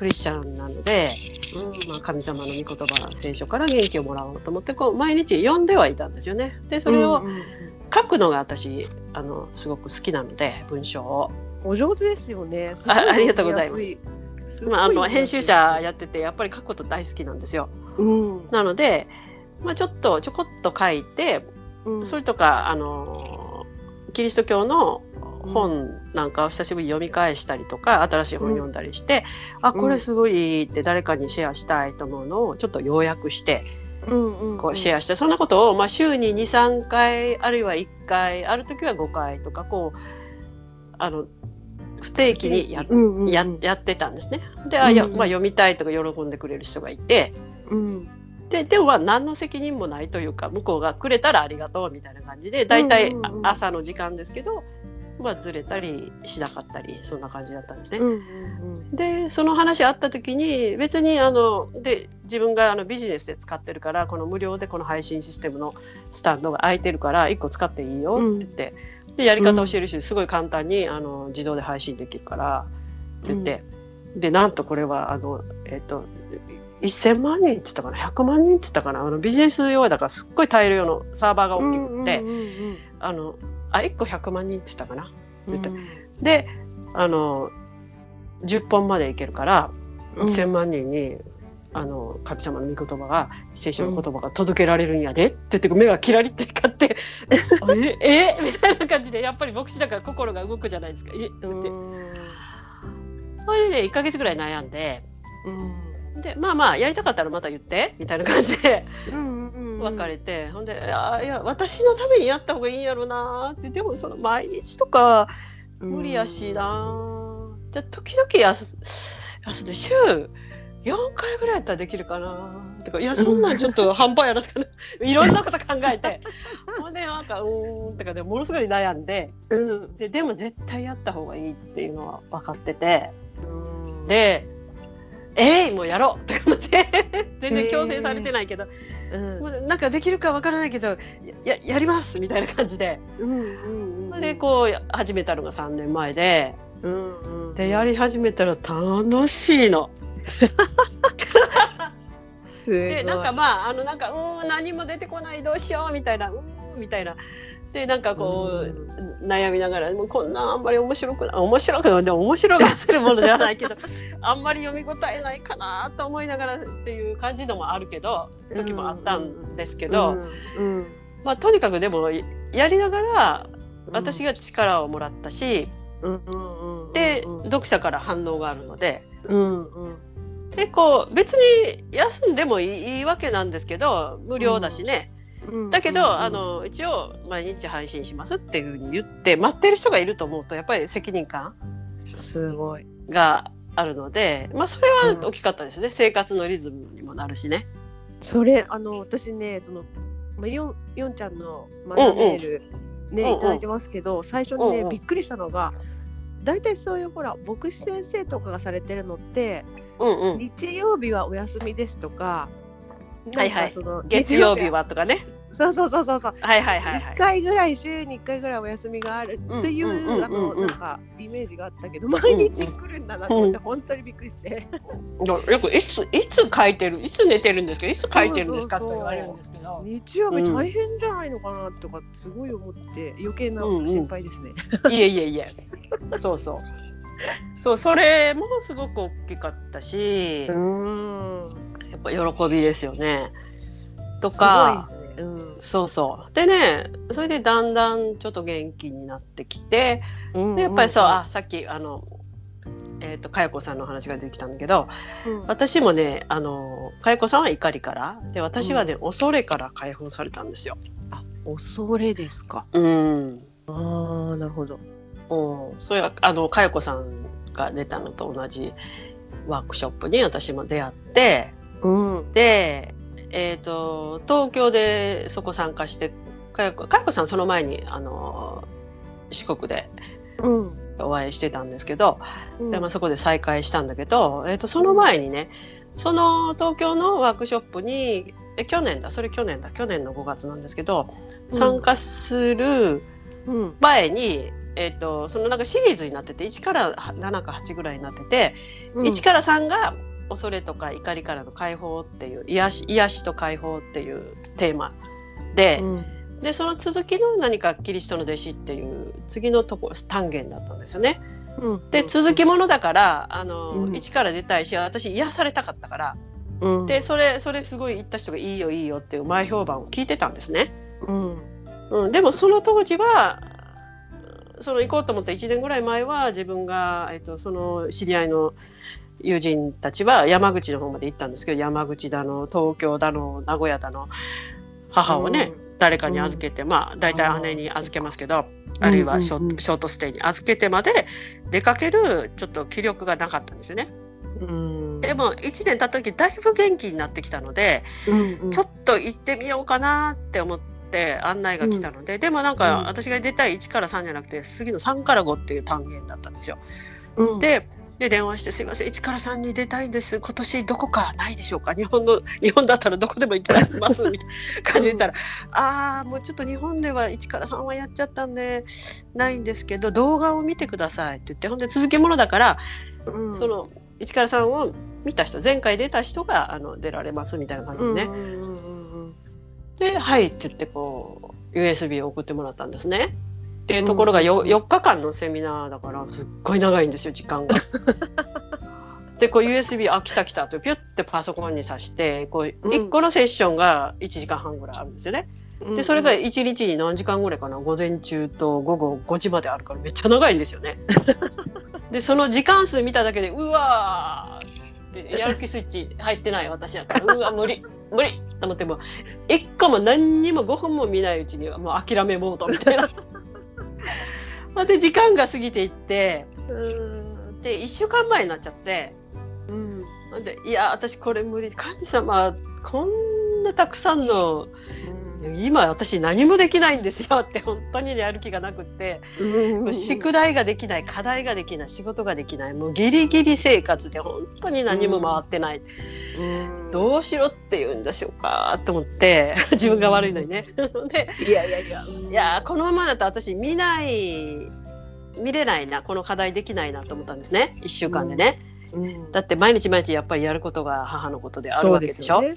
クリスチャンなので、うんまあ、神様の御言葉聖書から元気をもらおうと思ってこう毎日読んではいたんですよね。でそれを書くのが私あのすごく好きなので文章を。お上手ですよね。あありがとうございます。まあ、あの編集者やっててやっぱり書くこと大好きなんですよ。うん、なので、まあ、ちょっとちょこっと書いて、うん、それとかあのキリスト教の本なんかを久しぶりに読み返したりとか新しい本読んだりして、うん、あこれすごいいいって誰かにシェアしたいと思うのをちょっと要約して。こうシェアしてそんなことを、まあ、週に23回あるいは1回ある時は5回とかこうあの不定期にや,、ややってたんですね。であ、やまあ、読みたいとか喜んでくれる人がいて、うん、ででもまあ何の責任もないというか向こうがくれたらありがとうみたいな感じで大体朝の時間ですけど、まあ、ずれたりしなかったりそんな感じだったんですね。うんうんうん、でその話あった時に別にあので自分があのビジネスで使ってるからこの無料でこの配信システムのスタンドが空いてるから1個使っていいよって言って、うん、でやり方教えるしすごい簡単にあの自動で配信できるからって言って、うん、でなんとこれはあのえっ、ー、と1000万人って言ったかな？100万人って言ったかな？あのビジネス用だからすっごい大量のサーバーが大きくって、うんうんうんうん、あのあ1個100万人って言ったかな。って言って、うん、であの10本までいけるから、うん、1000万人にあの神様の御言葉が聖書の言葉が届けられるんやでって言って目がキラリって光ってえ え？みたいな感じでやっぱり牧師だから心が動くじゃないですかえって。言ってそれでね1か月ぐらい悩んで、うん、でまあまあやりたかったらまた言ってみたいな感じで、うん別れて、ほんであいや私のためにやった方がいいんやろなってでもその毎日とか無理やしな、で時々やすで週4回ぐらいやったらできるかなとかいやそんなんちょっと半端やらすか いろんなこと考えて。ほんでなんかうーんとかでものすごい悩んで,、うん、ででも絶対やった方がいいっていうのは分かってて、うん、でえい、ー、もうやろう。と思って。全然強制されてないけど、うん、もうなんかできるかわからないけどややります。みたいな感じで、うんうんうん、でこう始めたのが3年前で、うんうん、でやり始めたら楽しいの。でなんかまああのなんかうん何も出てこない。どうしよう。みたいなうんみたいなでなんかこう、悩みながらもうこんなあんまり面白くない面白くないでも面白がせるものではないけど あんまり読み応えないかなと思いながらっていう感じのもあるけど時もあったんですけど、まあ、とにかくでもやりながら私が力をもらったし、で読者から反応があるので。うんうん。でこう別に休んでもいいわけなんですけど無料だしね、だけど、あの一応毎日配信しますっていうふうに言って待ってる人がいると思うとやっぱり責任感すごい。があるので、まあ、それは大きかったですね、うん、生活のリズムにもなるしね。それあの私ねその、まあ、ヨンヨンちゃんのマネールね、うんうん、いただいてますけど、最初にね、うんうん、びっくりしたのが大体そういうほら牧師先生とかがされてるのって、うんうん、日曜日はお休みですとかはいはい、月曜日はとかね。そうそうそうそうそう。はいはいはい、はい。1回ぐらい週に1回ぐらいお休みがあるっていう、あのなんかイメージがあったけど、毎日来るんだなと思って、本当にびっくりして。よくいついつ書いてるいつ寝てるんですか？いつ書いてるんですか？と言われるんですけど。日曜日大変じゃないのかなとかすごい思って余計な心配ですね。いえいえいえ。そうそう。そうそれもすごく大きかったし。うん。喜びですよね。とか、ねうん、そうそうでねそれでだんだんちょっと元気になってきて、うんうん、でやっぱりそうあさっきあのえーと、かやこさんの話が出てきたんだけど、うん、私もねあのかやこさんは怒りからで私はね、うん、恐れから解放されたんですよ。あ恐れですか。うん。ああなるほど。うん、それはあのかやこさんが出たのと同じワークショップに私も出会って、うん、で、えーと、東京でそこ参加してかよこさんその前にあの四国で、うん、お会いしてたんですけど、うん、でまあ、そこで再会したんだけど、えーと、その前にねその東京のワークショップにえ去年だそれ去年だ去年の5月なんですけど参加する前に、えーと、そのなんかシリーズになってて1から7か8ぐらいになってて、うん、1から3が恐れとか怒りからの解放っていう癒し癒しと解放っていうテーマでうん、でその続きの何かキリストの弟子っていう次のとこ単元だったんですよね。うん、で続きものだからあの、うん、一から出たいし私癒されたかったから、うん、でそれそれすごい言った人がいいよいいよっていう前評判を聞いてたんですね。うん。うん、でもその当時はその行こうと思った1年ぐらい前は自分が、えっと、その知り合いの友人たちは山口の方まで行ったんですけど山口だの東京だの名古屋だの母をね、うん、誰かに預けて、うん、まあ大体姉に預けますけどあるいはショ,、ートステイに預けてまで出かけるちょっと気力がなかったんですよね。うん、でも1年経った時だいぶ元気になってきたので、ちょっと行ってみようかなって思って案内が来たので、うん、でもなんか私が出たい1から3じゃなくて次の3から5っていう単元だったんですよ。うん、でで電話して「すいません1から3に出たいんです。今年どこかないでしょうか？日本の日本だったらどこでも行きます」みたいな感じで言ったら「ああもうちょっと日本では1から3はやっちゃったんでないんですけど動画を見てください」って言ってほんで続きものだから、うん、その1から3を見た人前回出た人があの出られますみたいな感じでね。で「はい」って言ってこう USB を送ってもらったんですね。っていうところが 4, 4日間のセミナーだからすっごい長いんですよ時間が。でこう USB あ来た来たとピュッてパソコンに挿してこう1個のセッションが1時間半ぐらいあるんですよね。でそれが1日に何時間ぐらいかな午前中と午後5時まであるからめっちゃ長いんですよね。でその時間数見ただけでうわーってやる気スイッチ入ってない私だからうわ無理 無理と思っても1個も何にも5分も見ないうちにはもう諦めモードみたいな。で時間が過ぎていってうんで1週間前になっちゃって、うん、でいや私これ無理。神様こんなたくさんの、今私何もできないんですよって本当にやる気がなくって、うん、宿題ができない課題ができない仕事ができないもうギリギリ生活で本当に何も回ってない。うんどうしろって言うんでしょうかと思って自分が悪いのにね。でいやいやいやいやこのままだと私見ない見れないなこの課題できないなと思ったんですね1週間でね。うんうん、だって毎日毎日やっぱりやることが母のことであるわけでしょ？で、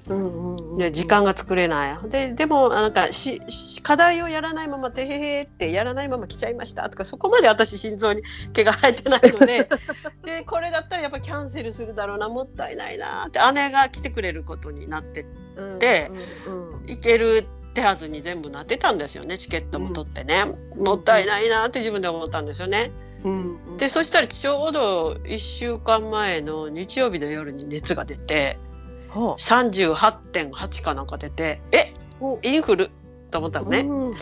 ね時間が作れない。ででもなんかし課題をやらないままてへへってやらないまま来ちゃいましたとかそこまで私心臓に毛が生えてないので でこれだったらやっぱキャンセルするだろうなもったいないなって姉が来てくれることになってって、うんうん、行ける手はずに全部なってたんですよねチケットも取ってね、うん、もったいないなって自分で思ったんですよね。うんうん、でそしたらちょうど1週間前の日曜日の夜に熱が出て、はあ、38.8かなんか出てえ？インフル？と思ったのね。うん、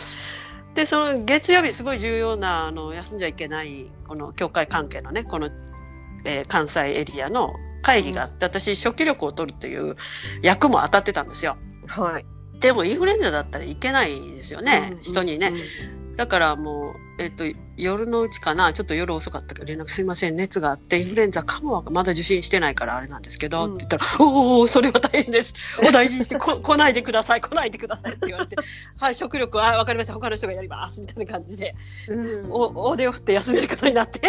でその月曜日すごい重要なあの休んじゃいけないこの教会関係のねこの、えー、関西エリアの会議があって、うん、私初期力を取るっていう役も当たってたんですよ。はい、でもインフルエンザだったらいけないですよね、うん、人にね。だからもうえっと、夜のうちかな？ちょっと夜遅かったけど連絡すいません熱があってインフルエンザかもまだ受診してないからあれなんですけど、うん、って言ったら「おおそれは大変です。お大事にしてこ来ないでください来ないでください」って言われて「はい食欲あ分かりました他の人がやります」みたいな感じで、うん、お大手を振って休めることになって。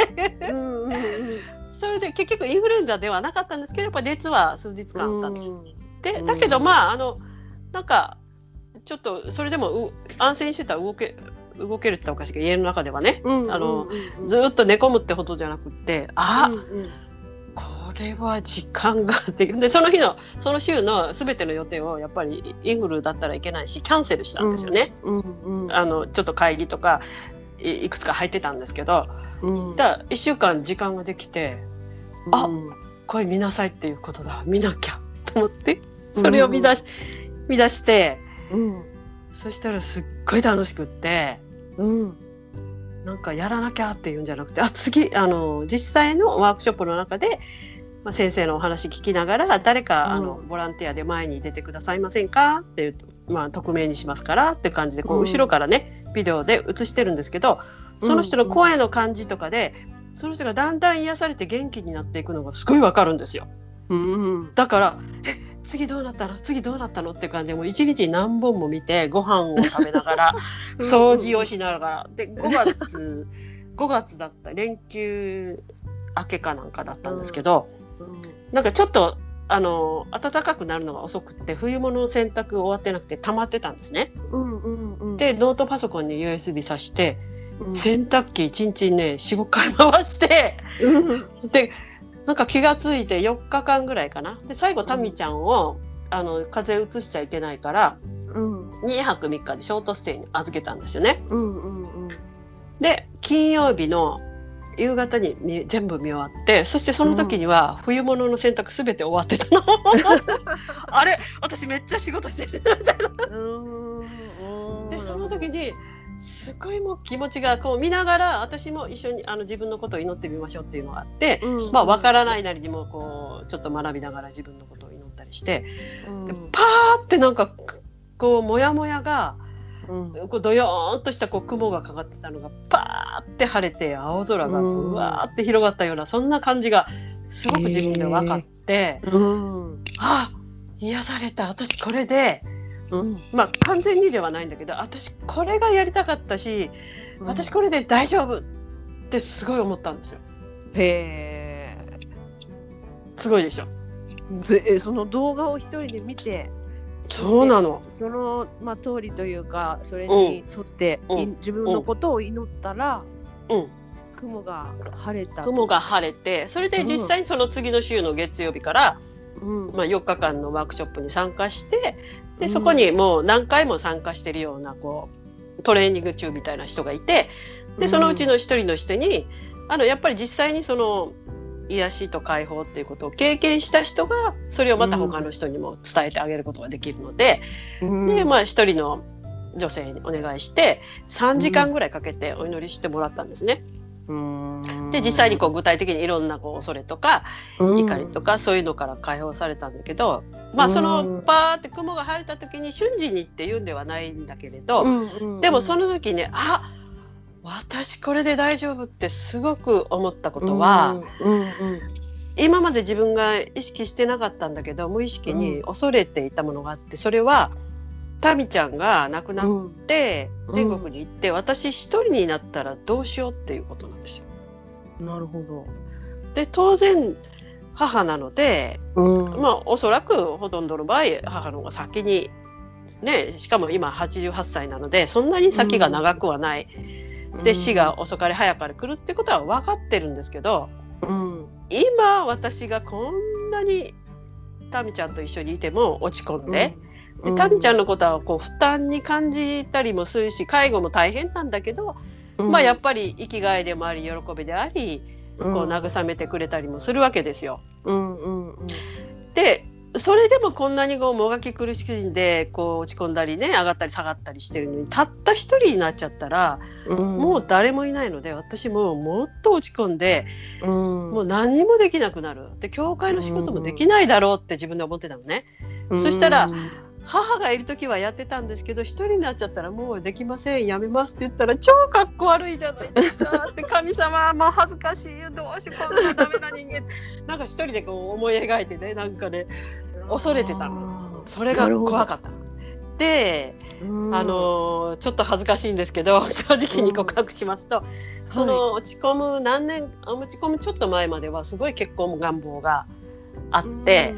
うんうん、それで結局インフルエンザではなかったんですけどやっぱ熱は数日間あったんです。よ。でだけどまああのなんかちょっとそれでも安静にしてたら動け動けるっておかしいけど家の中ではね、あのずっと寝込むってことじゃなくってあ、うんうん、これは時間がででその日のその週のすべての予定をやっぱりインフルだったらいけないしキャンセルしたんですよね。うんうん、あのちょっと会議とかいくつか入ってたんですけど、うん、だ1週間時間ができて、うん、あこれ見なさいっていうことだ。見なきゃと思ってそれを見出し,、見出して、うん、そしたらすっごい楽しくって。うん、なんかやらなきゃっていうんじゃなくてあ次あの実際のワークショップの中で、まあ、先生のお話聞きながら誰か、うん、あのボランティアで前に出てくださいませんかっていうと、まあ、匿名にしますからって感じでこう後ろからね、ビデオで映してるんですけどその人の声の感じとかで、その人がだんだん癒されて元気になっていくのがすごいわかるんですよ。うん、だからえ次どうなったの？次どうなったの？って感じでもう一日何本も見てご飯を食べながら 掃除をしながら。で5月5月だった連休明けかなんかだったんですけど、うん。うん、なんかちょっとあの暖かくなるのが遅くって冬物の洗濯終わってなくて溜まってたんですね。うんうんうん、でノートパソコンに USB 挿して、うん、洗濯機1日ね45回回して、でなんか気が付いて4日間ぐらいかな。で最後タミちゃんを、あの風邪うつしちゃいけないから、うん、2泊3日でショートステイに預けたんですよね。うんうんうん、で金曜日の夕方に全部見終わってそしてその時には冬物の洗濯すべて終わってたの。あれ？私めっちゃ仕事してる。みたいなでその時にすごいもう気持ちがこう見ながら私も一緒にあの自分のことを祈ってみましょうっていうのがあって、うん、まあ分からないなりにもこうちょっと学びながら自分のことを祈ったりして、うん、パーってなんかこうモヤモヤがうん、こうどよーんとしたこう雲がかかってたのがパーって晴れて青空がうわーって広がったような、そんな感じがすごく自分で分かって、うん、あ癒された私これで、うん、まあ完全にではないんだけど私これがやりたかったし、私これで大丈夫ってすごい思ったんですよ。へえ。すごいでしょ。その動画を一人で見てそうなの。その、まあ、通りというかそれに沿って、うん、自分のことを祈ったら、うん、雲が晴れた。雲が晴れてそれで実際にその次の週の月曜日から、うん、まあ、4日間のワークショップに参加してでそこにもう何回も参加してるようなこうトレーニング中みたいな人がいてでそのうちの1人の人にあのやっぱり実際にその癒しと解放っていうことを経験した人がそれをまた他の人にも伝えてあげることができるので、うん、でまあ一人の女性にお願いして3時間ぐらいかけてお祈りしてもらったんですね。うん、で実際にこう具体的にいろんなこう恐れとか怒りとかそういうのから解放されたんだけど、まあそのパーって雲が晴れた時に瞬時にって言うんではないんだけれど、でもその時ねあっ私これで大丈夫ってすごく思ったことは、今まで自分が意識してなかったんだけど無意識に恐れていたものがあってそれはタミちゃんが亡くなって、天国に行って、私一人になったらどうしようっていうことなんですよ。なるほど。で当然母なので、うん、まあおそらくほとんどの場合母の方が先にねしかも今88歳なのでそんなに先が長くはない。うん。で死が遅かれ早かれ来るってことは分かってるんですけど、うん、今私がこんなにタミちゃんと一緒にいても落ち込んで。うん、でタミちゃんのことはこう負担に感じたりもするし介護も大変なんだけど、うん、まあやっぱり生きがいでもあり喜びであり、こう慰めてくれたりもするわけですよ。うんうんうん、でそれでもこんなにこうもがき苦しんでこう落ち込んだりね上がったり下がったりしてるのにたった一人になっちゃったら、うん、もう誰もいないので私ももっと落ち込んで、うん、もう何にもできなくなる。で教会の仕事もできないだろうって自分で思ってたのね。うん、そしたら母がいる時はやってたんですけど一人になっちゃったらもうできませんやめますって言ったら超かっこ悪いじゃないですかって神様もう恥ずかしいどうしこんなダメな人間。なんか一人でこう思い描いてねなんかね恐れてたの。それが怖かったで、あのちょっと恥ずかしいんですけど 正直に告白しますと、その落ち込む何年落ち込むちょっと前まではすごい結婚願望があって、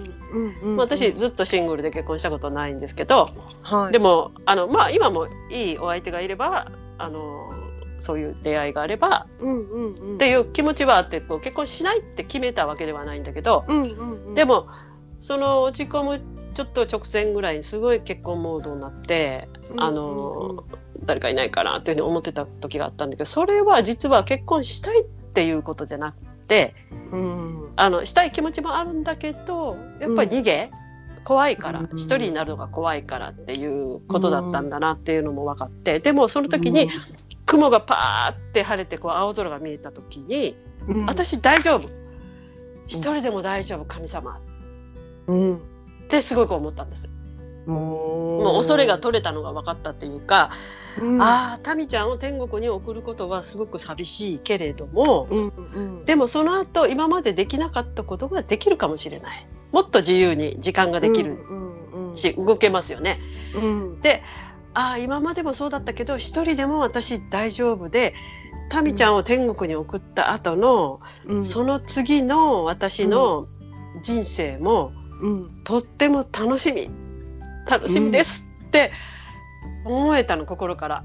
私ずっとシングルで結婚したことないんですけど、はい、でもあの、まあ、今もいいお相手がいればあのそういう出会いがあれば、うんうんうん、っていう気持ちはあってこう結婚しないって決めたわけではないんだけど、うんうんうん、でもその落ち込むちょっと直前ぐらいにすごい結婚モードになって、あの誰かいないかなっていうふうに思ってた時があったんだけどそれは実は結婚したいっていうことじゃなくて、うん、あのしたい気持ちもあるんだけどやっぱり逃げ、うん、怖いから一、人になるのが怖いからっていうことだったんだなっていうのも分かってでもその時に雲がパーって晴れてこう青空が見えた時に、私大丈夫。一人でも大丈夫神様。うん、ってすごく思ったんです。もう恐れが取れたのが分かったっていうか、うん、ああタミちゃんを天国に送ることはすごく寂しいけれども、うんうん、でもその後今までできなかったことができるかもしれない。もっと自由に時間ができるし、動けますよね。うん、でああ今までもそうだったけど一人でも私大丈夫でタミちゃんを天国に送った後の、うん、その次の私の人生も、うん、とっても楽しみ楽しみですって思えたの心から。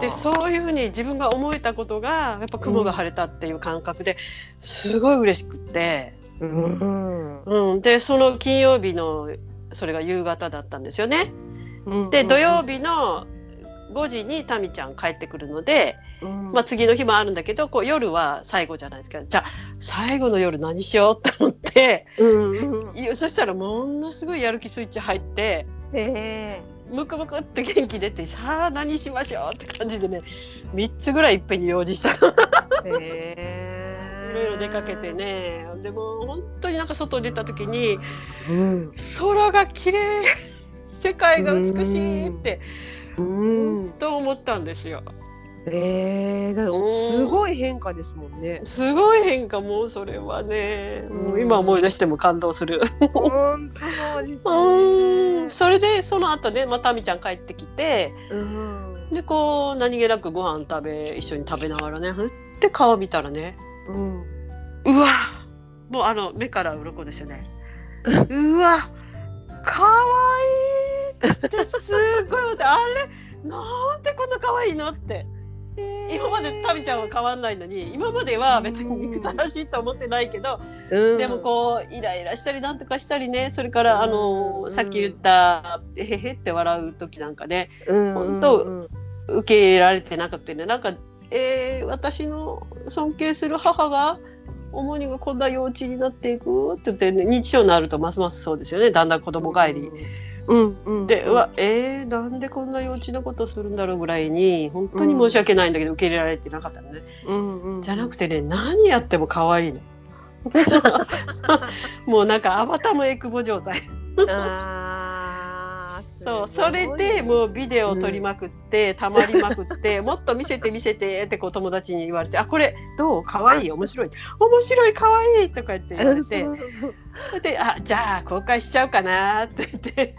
でそういうふうに自分が思えたことがやっぱ雲が晴れたっていう感覚ですごい嬉しくって、うん、うん、でその金曜日のそれが夕方だったんですよね。で土曜日の5時にタミちゃん帰ってくるので、うん、まあ、次の日もあるんだけどこう夜は最後じゃないですか。じゃあ最後の夜何しようって思って、うん。うん、そしたらものすごいやる気スイッチ入って。ムクムクって元気出てさあ何しましょうって感じでね3つぐらいいっぺんに用事した。いろいろ出かけてね。でも本当になんか外出た時に、うん、空が綺麗。世界が美しいってうん。と思ったんですよ。えー、だすごい変化ですもんね。すごい変化もうそれはね、もう今思い出しても感動する。本当そうですね。それでその後ねまたみちゃん帰ってきて、うん、でこう何気なくご飯食べ一緒に食べながらねふって顔見たらね、うん、うわもうあの目から鱗ですよね。うわかわいいってすごい思ってあれなんでこんな可愛いのって。今までタミちゃんは変わんないのに今までは別に憎たらしいと思ってないけど、うん、でもこうイライラしたりなんとかしたりねそれからあの、うん、さっき言った「へへ」って笑う時なんかね、うん、本当受け入れられてなくてね。なんか、えー、私の尊敬する母が主にがこんな幼稚になっていくって言って、ね、認知症になるとますますそうですよね。だんだん子供帰り。うんうん、でうわえー、なんでこんな幼稚なことするんだろうぐらいに本当に申し訳ないんだけど、受け入れられてなかったのね、うんうん、じゃなくてね何やっても可愛いの。もうなんかアバターもエクボ状態そうそれでもうビデオを撮りまくって、うん、たまりまくって もっと見せて見せてってこう友達に言われて「あこれどう？かわいい面白い」「面白いかわいい」とか言って言われて。であじゃあ公開しちゃうかなって言って。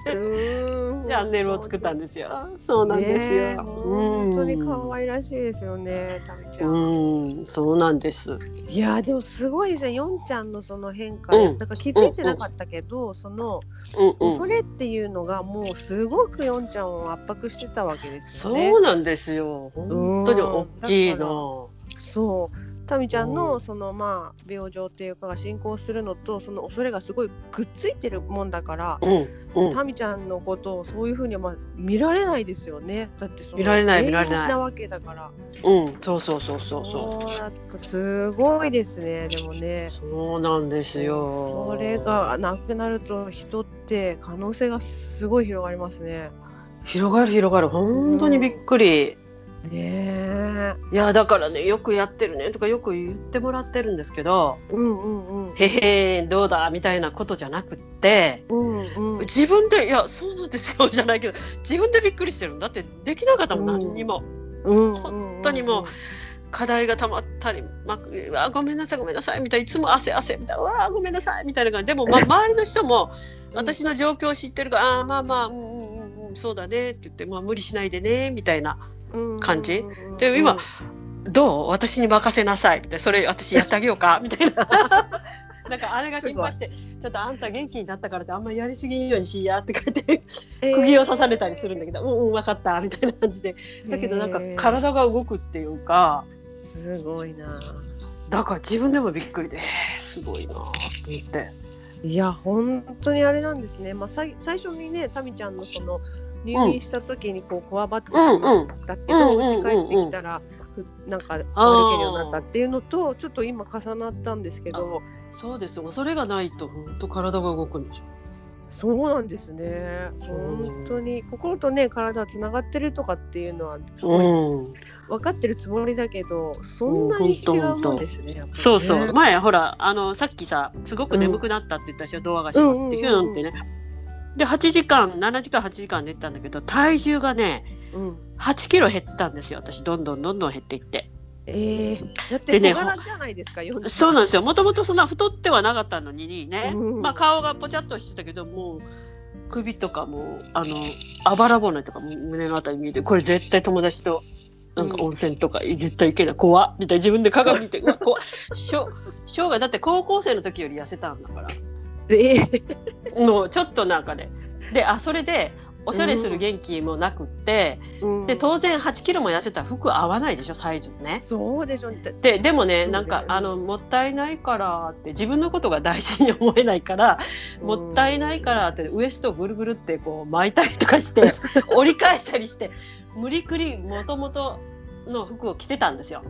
チャンネルを作ったんですよ。そうなんですよ。ね、本当に可愛らしいですよね、タミちゃん。うん、そうなんです。いやでもすごいですね、ヨンちゃんのその変化、うん、なんか気づいてなかったけど、うんうん、その、うん。うん、それっていうのがもうすごくヨンちゃんを圧迫してたわけですよね。そうなんですよ。本当に大きいの。そう。タミちゃんのそのまあ病状っていうかが進行するのとその恐れがすごいくっついてるもんだから、うんうん、タミちゃんのことをそういうふうにはまあ見られないですよね。だってその見られない見られない。なわけだから。うん。そうそうそうそう。そうだってすごいですねでもね。そうなんですよ。それがなくなると人って可能性がすごい広がりますね。広がる広がる。本当にびっくり、ねいやだからねよくやってるねとかよく言ってもらってるんですけど、うんうんうん、へへどうだみたいなことじゃなくって、うんうん、自分でいやそうなんですよじゃないけど自分でびっくりしてるんだってできなかったもん、うん、何にも、うん、本当にもう。課題がたまったり、まあ、ごめんなさいごめんなさいみたいないつも汗汗みたいなうわごめんなさいみたいな感じ。でも、まあ、周りの人も私の状況を知ってるから、ああまあまあ、うんうんうん、そうだねって言って、まあ、無理しないでねみたいな感じ、で今、どう？私に任せなさい。みたいな。それ私やってあげようか。みたいな。なんか姉が心配して「ちょっとあんた元気になったからってあんまりやりすぎんようにしや」って書いて釘を刺されたりするんだけど「うんうん分かった」みたいな感じで。だけどなんか体が動くっていうかすごいな。だから自分でもびっくりで、すごいな。と思って。いや本当にあれなんですね、まあ、最最初にねタミちゃんのその入院した時にこうこわばってしまったけど、うち帰ってきたら、なんか歩けるようになったっていうのとちょっと今重なったんですけど。そうですよ。それがないと本当体が動くんでしょそうなんですね。本当に心とね体はつながってるとかっていうのはすごい分かってるつもりだけどそんなに違うもんですねね、そうそう。前ほらあのさっきさすごく眠くなったって言ったでしょ、うん、ドアが閉まって、ヒューンってねで8時間7時間8時間寝てたんだけど体重がね、うん、8キロ減ったんですよ私。どんどんどんどん減っていって。えー、だって小柄じゃないですか、ね、そうなんですよ。もともとそんな太ってはなかったのにね、うん、まあ、顔がぽちゃっとしてたけどもう首とかもあのあばら骨とかも胸のあたり見えてこれ絶対友達となんか温泉とか絶対行けない。怖っみたいな。自分で鏡見て怖っ。しょしょうがだって高校生の時より痩せたんだから。えー、もうちょっとなんかね。であそれでおしゃれする元気もなくって、うん、で当然8キロも痩せたら服合わないでしょサイズね。そうでしょ。ででもねなんかあのもったいないからって自分のことが大事に思えないから、うん、もったいないからってウエストをぐるぐるってこう巻いたりとかして 折り返したりして無理くりもともとの服を着てたんですよ。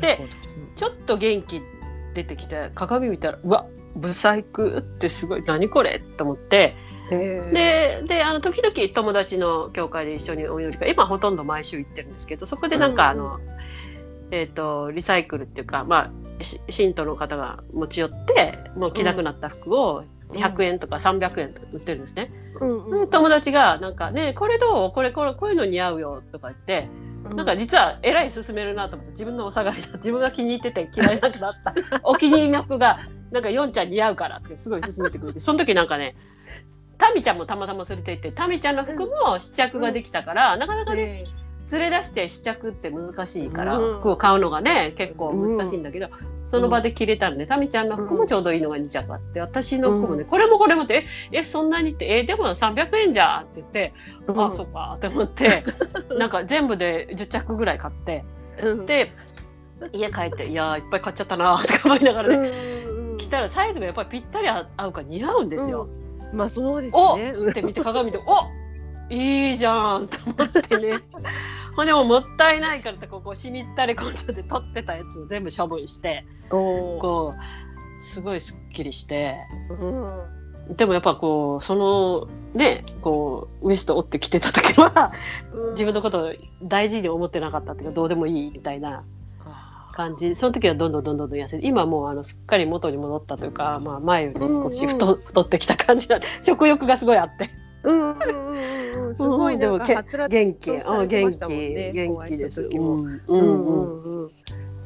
でちょっと元気出てきて鏡見たらうわブサイクってすごい何これ？と思って。でであの時々友達の教会で一緒にお祈り会今ほとんど毎週行ってるんですけどそこでなんかあの、えーと、リサイクルっていうか、まあ、信徒の方が持ち寄ってもう着なくなった服を100円とか300円とか売ってるんですね。うんうん、友達がなんかねこれどう？これこれこういうの似合うよとか言って。なんか実はえらい進めるなと思って自分のお下がりだ 自分が気に入ってて嫌いなくなった。お気に入りの服がなんかヨンちゃん似合うからってすごい勧めてくれてその時なんかねタミちゃんもたまたま連れて行ってタミちゃんの服も試着ができたから、うん、なかなかね、連れ出して試着って難しいから、うん、服を買うのがね結構難しいんだけど、その場で着れたん。で、タミちゃんの服もちょうどいいのが2着あって私の服もね、これもこれもってええそんなにってえでも300円じゃんって言って、ああそうかって思って なんか全部で10着ぐらい買って、で家帰っていやいっぱい買っちゃったなって思いながらね、着たらサイズがやっぱりぴったり合うから似合うんですよ。まあそうですね。おって見て鏡でおいいじゃんと思ってね。ほんでももったいないからってここしみったれこんで取ってたやつを全部処分してこうすごいすっきりして、うん、でもやっぱこうそのねこうウエスト折ってきてた時は、うん、自分のことを大事に思ってなかったっていうかどうでもいいみたいな感じ。その時はどんどんどんどん痩せて今もうあのすっかり元に戻ったというか、まあ、前より少し太,、うんうん、太ってきた感じな食欲がすごいあって。うんうんうんうん、すごいなんかはつらつ元気、うん、元気、元気です。うんうんうんうん。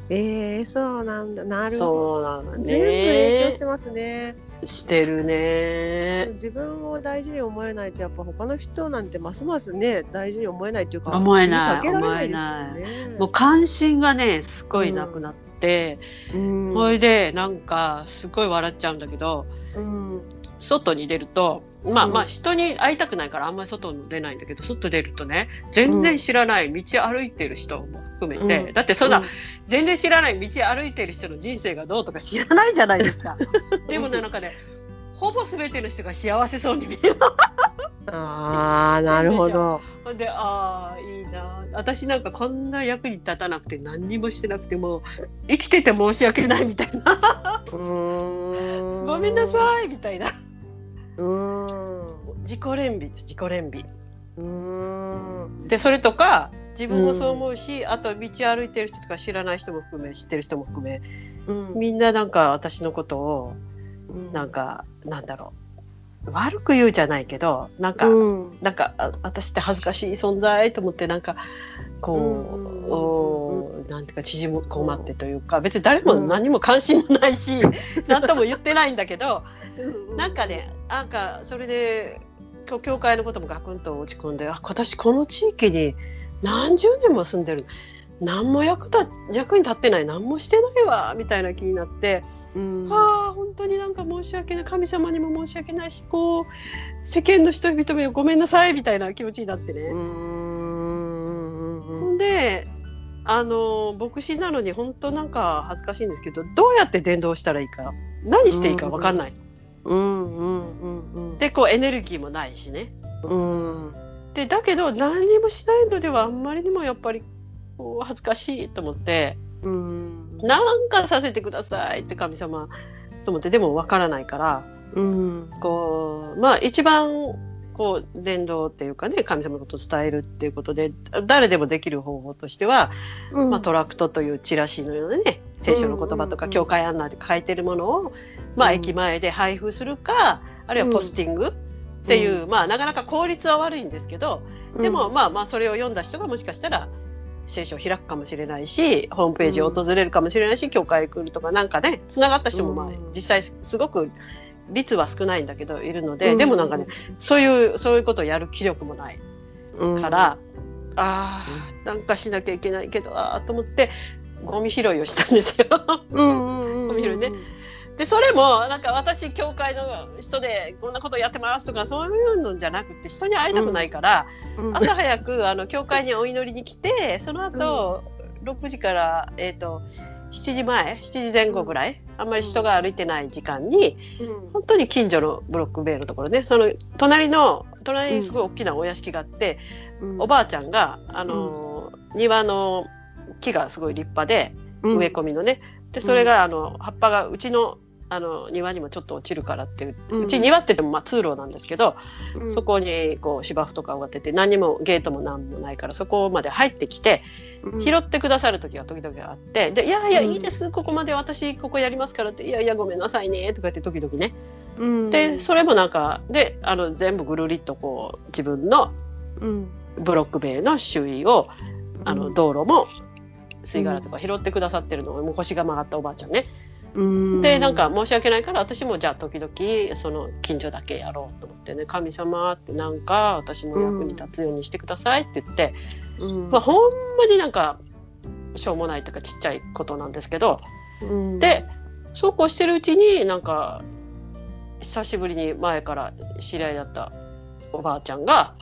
えー、そうなんだ。なるほど。そうなんだね。全部影響しますね。してるね。自分を大事に思えないとやっぱ他の人なんてますますね大事に思えないというか思えない、思えない。もう関心がねすごいなくなって、うん、それでなんかすごい笑っちゃうんだけど、うん、外に出るとまあまあ人に会いたくないからあんまり外に出ないんだけど外出るとね全然知らない道歩いてる人も含めて、うん、だってそんな、うん、全然知らない道歩いてる人の人生がどうとか知らないじゃないですか。でもねなんかねほぼ全ての人が幸せそうに見える。ああなるほど。でああいいな私なんかこんな役に立たなくて何にもしてなくても生きてて申し訳ないみたいな。ごめんなさいみたいな。自己憐憫自己憐憫。うん。でそれとか自分もそう思うし、あと道歩いてる人とか知らない人も含め知ってる人も含め、うん、みんななんか私のことを、うん、なんかなんだろう。悪く言うじゃないけどなんか、うん、なんか私って恥ずかしい存在と思ってなんかこう、うん、なんていうか縮む困ってというか別に誰も何も関心もないし、何とも言ってないんだけどなんかねなんかそれで教会のこともガクンと落ち込んであ私この地域に何十年も住んでる何も役だ役に立ってない。何もしてないわみたいな気になって。うん、あ本当になんか申し訳ない。神様にも申し訳ないしこう世間の人々もごめんなさいみたいな気持ちになってね。であの牧師なのに本当なんか恥ずかしいんですけどどうやって伝道したらいいか何していいか分かんない。うんうんうんうん、でこうエネルギーもないしね。うん、でだけど何にもしないのではあんまりにもやっぱりこう恥ずかしいと思って、うん、なんかさせてくださいって神様と思ってでもわからないから、うん、こうまあ一番こう伝道っていうかね神様のことを伝えるっていうことで誰でもできる方法としては、うん、まあ、トラクトというチラシのようなね聖書の言葉とか教会案内で書いてるものを、まあ、駅前で配布するかあるいはポスティング、っていう、うん、まあなかなか効率は悪いんですけどでも、まあまあそれを読んだ人がもしかしたら聖書を開くかもしれないしホームページを訪れるかもしれないし、教会来るとかなんかねつながった人もまあ、実際すごく率は少ないんだけどいるので、でもなんかねそういうそういうことをやる気力もないから、ああなんかしなきゃいけないけどああと思ってゴミ拾いをしたんですよ。ゴミ拾いね。でそれもなんか私教会の人でこんなことやってますとかそういうのじゃなくて人に会いたくないから、うん、朝早くあの教会にお祈りに来てその後、うん、6時から、えーと、7時前7時前後ぐらい、あんまり人が歩いてない時間に、うん、本当に近所のブロック塀のところねその隣の隣にすごい大きなお屋敷があって、おばあちゃんがあの、庭の木がすごい立派で、植え込みのね。でそれがあの葉っぱがうちのあの庭にもちょっと落ちるからってうち庭って言ってもまあ通路なんですけど、うん、そこにこう芝生とか植わってて何もゲートも何もないからそこまで入ってきて、うん、拾ってくださる時が時々あって「でいやいやいいです、ここまで私ここやりますから」って「いやいやごめんなさいね」とか言って時々ね。うん、でそれもなんかであの全部ぐるりっとこう自分のブロック塀の周囲を、あの道路も吸い殻とか拾ってくださってるのをもう腰が曲がったおばあちゃんね。でなんか申し訳ないから私もじゃあ時々その近所だけやろうと思ってね神様ってなんか私も役に立つようにしてくださいって言って、うん、まあ、ほんまになんかしょうもないというかちっちゃいことなんですけど、うん、でそうこうしてるうちになんか久しぶりに前から知り合いだったおばあちゃんが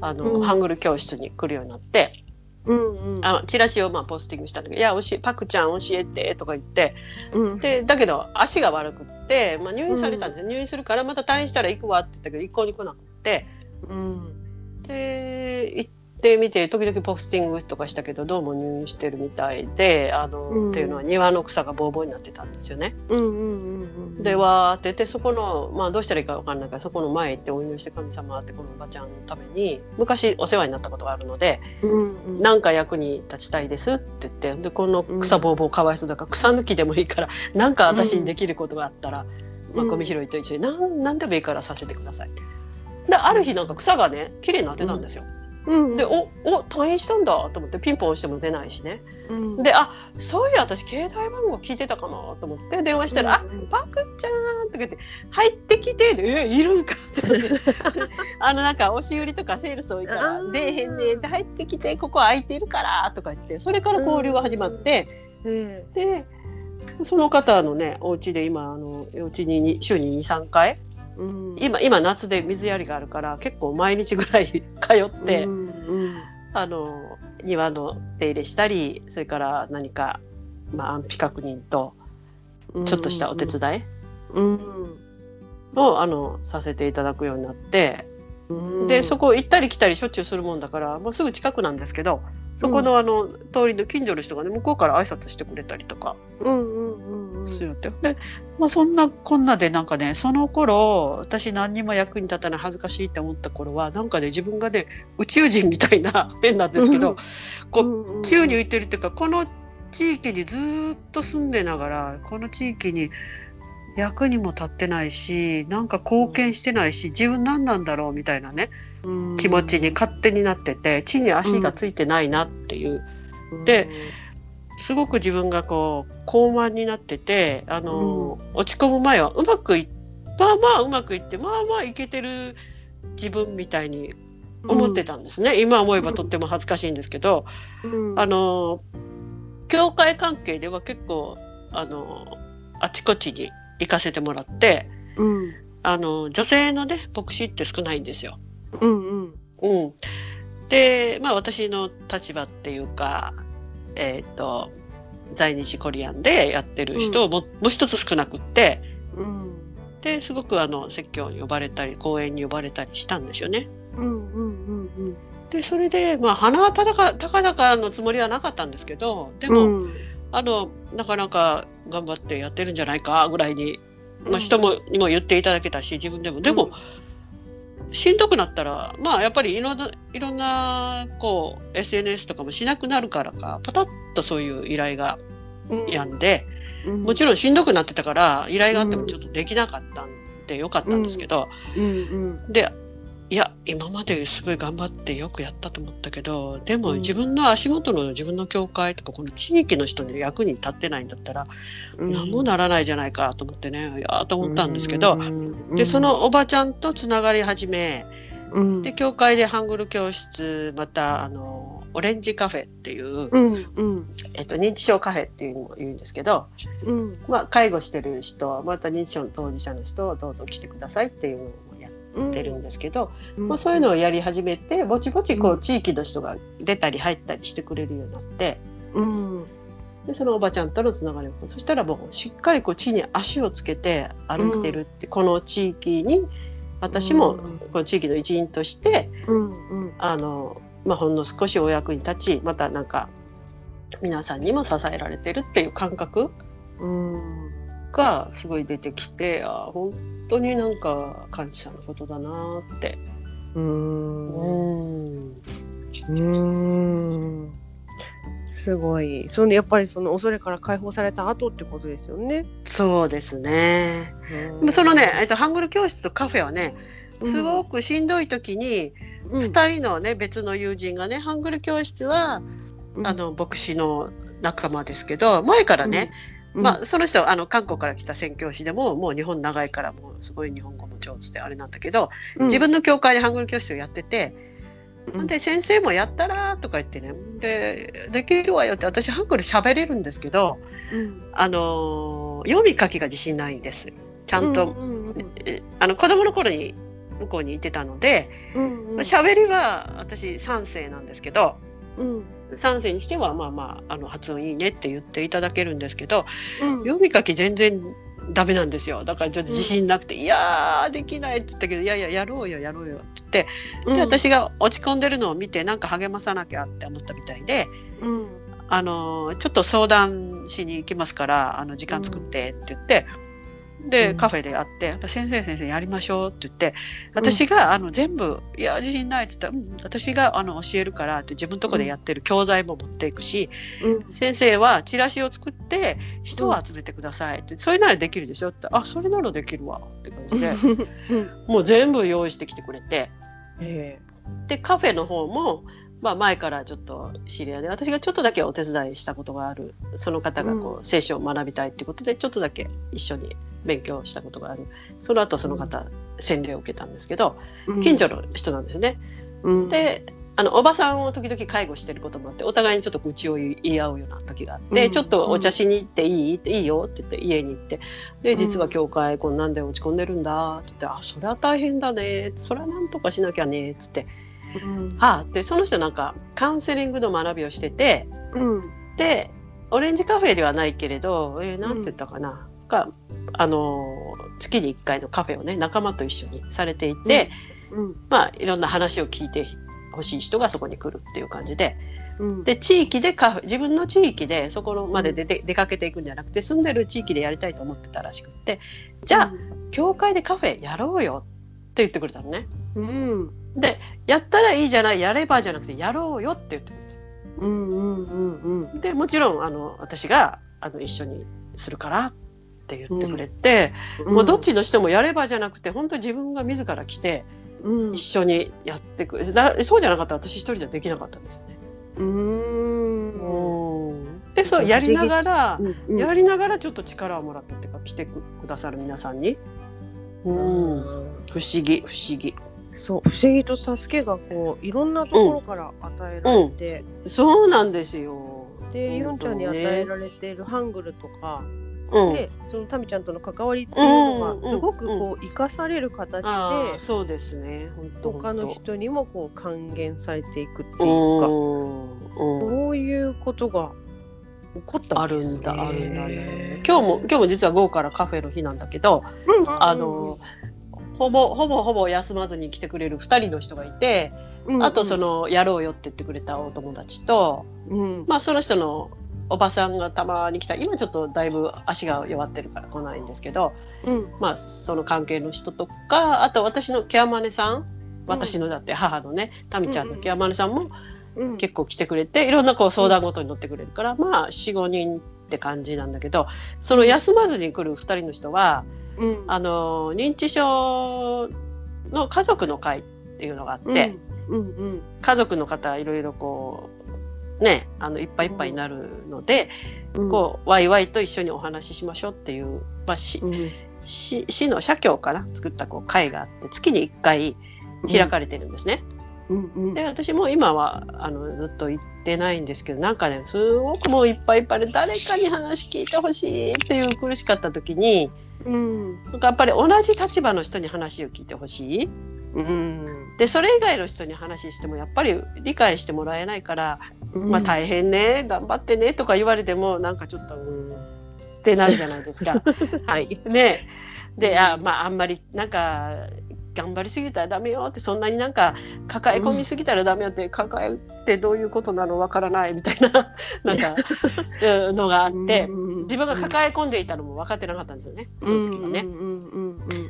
あの、うん、ハングル教室に来るようになって。うんうん、あチラシをまあポスティングしたんだけど「いや教えパクちゃん教えて」とか言って、うん、でだけど足が悪くって、まあ、入院されたんで、うん、入院するからまた退院したら行くわって言ったけど一向に来なくって、うん、で行ってみて時々ポスティングとかしたけどどうも入院してるみたいであの、うん、っていうのは庭の草がボーボーになってたんですよね。うんうんうんうん、でわーっててそこの、まあ、どうしたらいいか分かんないからそこの前行ってお祈りして神様ってこのおばちゃんのために昔お世話になったことがあるので何、うんうん、か役に立ちたいですって言ってでこの草ボーボーかわいそうだから草抜きでもいいから 何か私にできることがあったら、まあ、ゴミ拾いと一緒に何何でもいいからさせてください。である日なんか草がね綺麗になってたんですよ。うんでおお退院したんだと思ってピンポン押しても出ないしね、うん、であそういう私携帯番号聞いてたかなと思って電話したら「うんうん、あパクちゃん」とか言って「入ってきて」で「えいるんか」って。思ってあのなんか押し売りとかセールス多いから「出えへんねん」で「入ってきてここ空いてるから」とか言ってそれから交流が始まって、うん、でその方のねお家で今あのお家に週に23回うん、今今夏で水やりがあるから結構毎日ぐらい 通って、うんうん、あの庭の手入れしたりそれから何か、まあ、安否確認とちょっとしたお手伝いを、あのさせていただくようになって、でそこ行ったり来たりしょっちゅうするもんだから、まあ、すぐ近くなんですけどそこのあの通りの近所の人がね向こうから挨拶してくれたりとかするって。で、まあ、そんなこんなでなんかねその頃私何にも役に立たない恥ずかしいって思った頃はなんかね自分がね宇宙人みたいな 変なんですけど、こう宙に浮いてるっていうかこの地域にずっと住んでながらこの地域に役にも立ってないしなんか貢献してないし自分何なんだろうみたいなね気持ちに勝手になってて地に足がついてないなっていう。ですごく自分がこう高慢になっててあの、うん、落ち込む前はうまくいまあまあうまくいってまあまあいけてる自分みたいに思ってたんですね、うん、今思えばとっても恥ずかしいんですけど、うん、あの教会関係では結構あのあちこちに行かせてもらって、あの女性のね牧師って少ないんですよ。うんうん。うん、でまあ私の立場っていうか、えーと、在日コリアンでやってる人も,、もう一つ少なくって、うん、ですごくあの説教に呼ばれたり講演に呼ばれたりしたんですよね。うんうんうんうん、でそれでまあ鼻はたかたかだかのつもりはなかったんですけどでも、うん、あのなかなか頑張ってやってるんじゃないかぐらいに、まあ、人もにも言っていただけたし自分でも。でも、しんどくなったらまあやっぱりいろんないろんなこう SNS とかもしなくなるからかパタッとそういう依頼がやんで、うん、もちろんしんどくなってたから依頼があってもちょっとできなかったんでよかったんですけど、でいや今まですごい頑張ってよくやったと思ったけどでも自分の足元の自分の教会とかこの地域の人に役に立ってないんだったら、うん、何もならないじゃないかと思ってねいやと思ったんですけど、うん、でそのおばちゃんとつながり始め、うん、で教会でハングル教室またあのオレンジカフェっていう、えっと、認知症カフェっていうのも言うんですけど、まあ、介護してる人また認知症の当事者の人をどうぞ来てくださいっていうってるんですけど、うん、まあ、そういうのをやり始めてぼちぼちこう地域の人が出たり入ったりしてくれるようになって、うん、でそのおばちゃんとのつながりを。そしたらもうしっかりこう地に足をつけて歩いてるって、この地域に私もこの地域の一員として、あのまあ、ほんの少しお役に立ちまたなんか皆さんにも支えられてるっていう感覚、うん。がすごい出てきてあ本当になんか感謝のことだなって。うん。うん。すごい。そのやっぱりその恐れから解放された後ってことですよね。そうですね。でもそのね、えっと、ハングル教室とカフェはねすごくしんどい時に、うん、2人のね別の友人がねハングル教室は、うん、あの牧師の仲間ですけど前からね、まあ、その人あの韓国から来た宣教師でももう日本長いからもうすごい日本語も上手であれなんだけど、うん、自分の教会でハングル教室をやってて、うん、で先生もやったらとか言ってね。でできるわよって私ハングル喋れるんですけど、うん、あの読み書きが自信ないんです。ちゃんと、うんうん、あの子供の頃に向こうにいてたので喋、うんうん、りは私3世なんですけど。うん3世にしてはまあまああの発音いいねって言っていただけるんですけど、うん、読み書き全然ダメなんですよ。だからちょっと自信なくて「うん、いやできない」って言ったけど「いやいややろうよやろうよ」って言ってで私が落ち込んでるのを見てなんか励まさなきゃって思ったみたいで。うん。あのちょっと相談しに行きますからあの時間作ってって言って、で、うん、カフェで会って「先生先生やりましょう」って言って私が、あの全部「いや自信ない」っつったら、うん、私があの教えるから」って自分のとこでやってる教材も持っていくし、うん、先生はチラシを作って人を集めてくださいって、それならできるでしょって「あそれならできるわ」って感じでもう全部用意してきてくれて、えー、でカフェの方もまあ、前からちょっと知り合いで私がちょっとだけお手伝いしたことがあるその方がこう、聖書を学びたいってことでちょっとだけ一緒に勉強したことがある。その後その方、洗礼を受けたんですけど近所の人なんですよね。であのおばさんを時々介護してることもあってお互いにちょっと愚痴を言い合うような時があって、うん、ちょっとお茶しに行っていいっていいよって言って家に行ってで実は教会こんなんで落ち込んでるんだって言って「あそれは大変だね。それはなんとかしなきゃね」っつって。うん、はあ、でその人なんかカウンセリングの学びをしてて、うん、でオレンジカフェではないけれど、えー、なんて言ったかな、があの月に1回のカフェをね仲間と一緒にされていて、うん、まあいろんな話を聞いてほしい人がそこに来るっていう感じで。うん、で地域でカフェ自分の地域でそこまで出て出かけていくんじゃなくて住んでる地域でやりたいと思ってたらしくってじゃあ、うん、教会でカフェやろうよって言ってくれたのね。うん、でやったらいいじゃないやればじゃなくてやろうよって言ってくれた。うんうんうんうん、でもちろんあの私があの一緒にするからって言ってくれて、うん、もうどっちの人もやればじゃなくて本当自分が自ら来て一緒にやってくだそうじゃなかったら私一人じゃできなかったんですよね。うん。でそうやりながら、うん、やりながらちょっと力をもらったっていうか来てくださる皆さんに。うん。不思議不思議。そう不思議と助けがこういろんなところから与えられて、うん、そうなんですよ。でユンちゃんに与えられているハングルとか、でそのタミちゃんとの関わりっていうのがすごくこう生かされる形で、そうですね。他の人にもこう還元されていくっていうか、そういうことが起こったんですね。あるんだ。あるんだね。今日も今日も実は午後からカフェの日なんだけど、あのほぼほぼほぼ休まずに来てくれる2人の人がいて。あとそのやろうよって言ってくれたお友達と、うん、まあその人のおばさんがたまに来た。今ちょっとだいぶ足が弱ってるから来ないんですけど、うん、まあその関係の人とかあと私のケアマネさん。私のだって母のねタミちゃんのケアマネさんも結構来てくれていろんなこう相談ごとに乗ってくれるからまあ45人って感じなんだけどその休まずに来る2人の人は、うん、あの認知症の家族の会っていうのがあって、うん。うんうん、家族の方いろいろこうねあのいっぱいいっぱいになるので、うん、こうワイワイと一緒にお話ししましょうっていう、まあし、うん、市市の社協かな作ったこう会があって月に1回開かれてるんですね。うんうん、で私も今はあのずっと行ってないんですけどなんかねすごくもういっぱいいっぱいで誰かに話聞いてほしいっていう苦しかった時に、うん、なんかやっぱり同じ立場の人に話を聞いてほしい。うん、でそれ以外の人に話してもやっぱり理解してもらえないから、うん、まあ大変ね頑張ってねとか言われてもなんかちょっとうん。ってなるじゃないですか。はい、ね。であまああんまりなんか頑張りすぎたらダメよってそんなになんか抱え込みすぎたらダメよって、抱えってどういうことなのわからないみたいな なんかのがあって自分が抱え込んでいたのも分かってなかったんですよね。その時はね。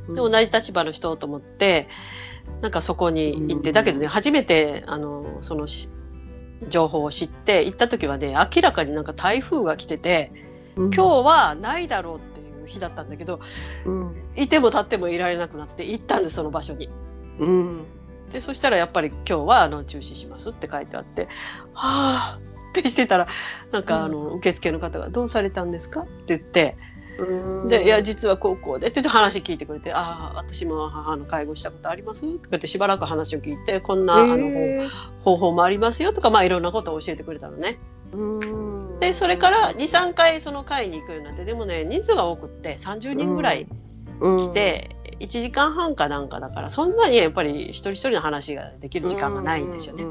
で同じ立場の人と思ってなんかそこに行ってだけどね初めてあのその情報を知って行った時はね明らかになんか台風が来てて、今日はないだろうって日だったんだけど、うん、いても立ってもいられなくなって行ったんですその場所に。うん、でそしたらやっぱり今日はあの中止しますって書いてあってはあってしてたらなんかあの、受付の方が「どうされたんですか?」って言って。で「いや実は高校で」って話聞いてくれて「ああ私も母の介護したことあります?」とかってしばらく話を聞いてこんなあの方法もありますよとかまあいろんなことを教えてくれたのね。でそれから23回その会に行くようになってでもね人数が多くって30人ぐらい来て、うん、1時間半かなんかだからそんなにやっぱり一人一人の話ができる時間がないんですよね。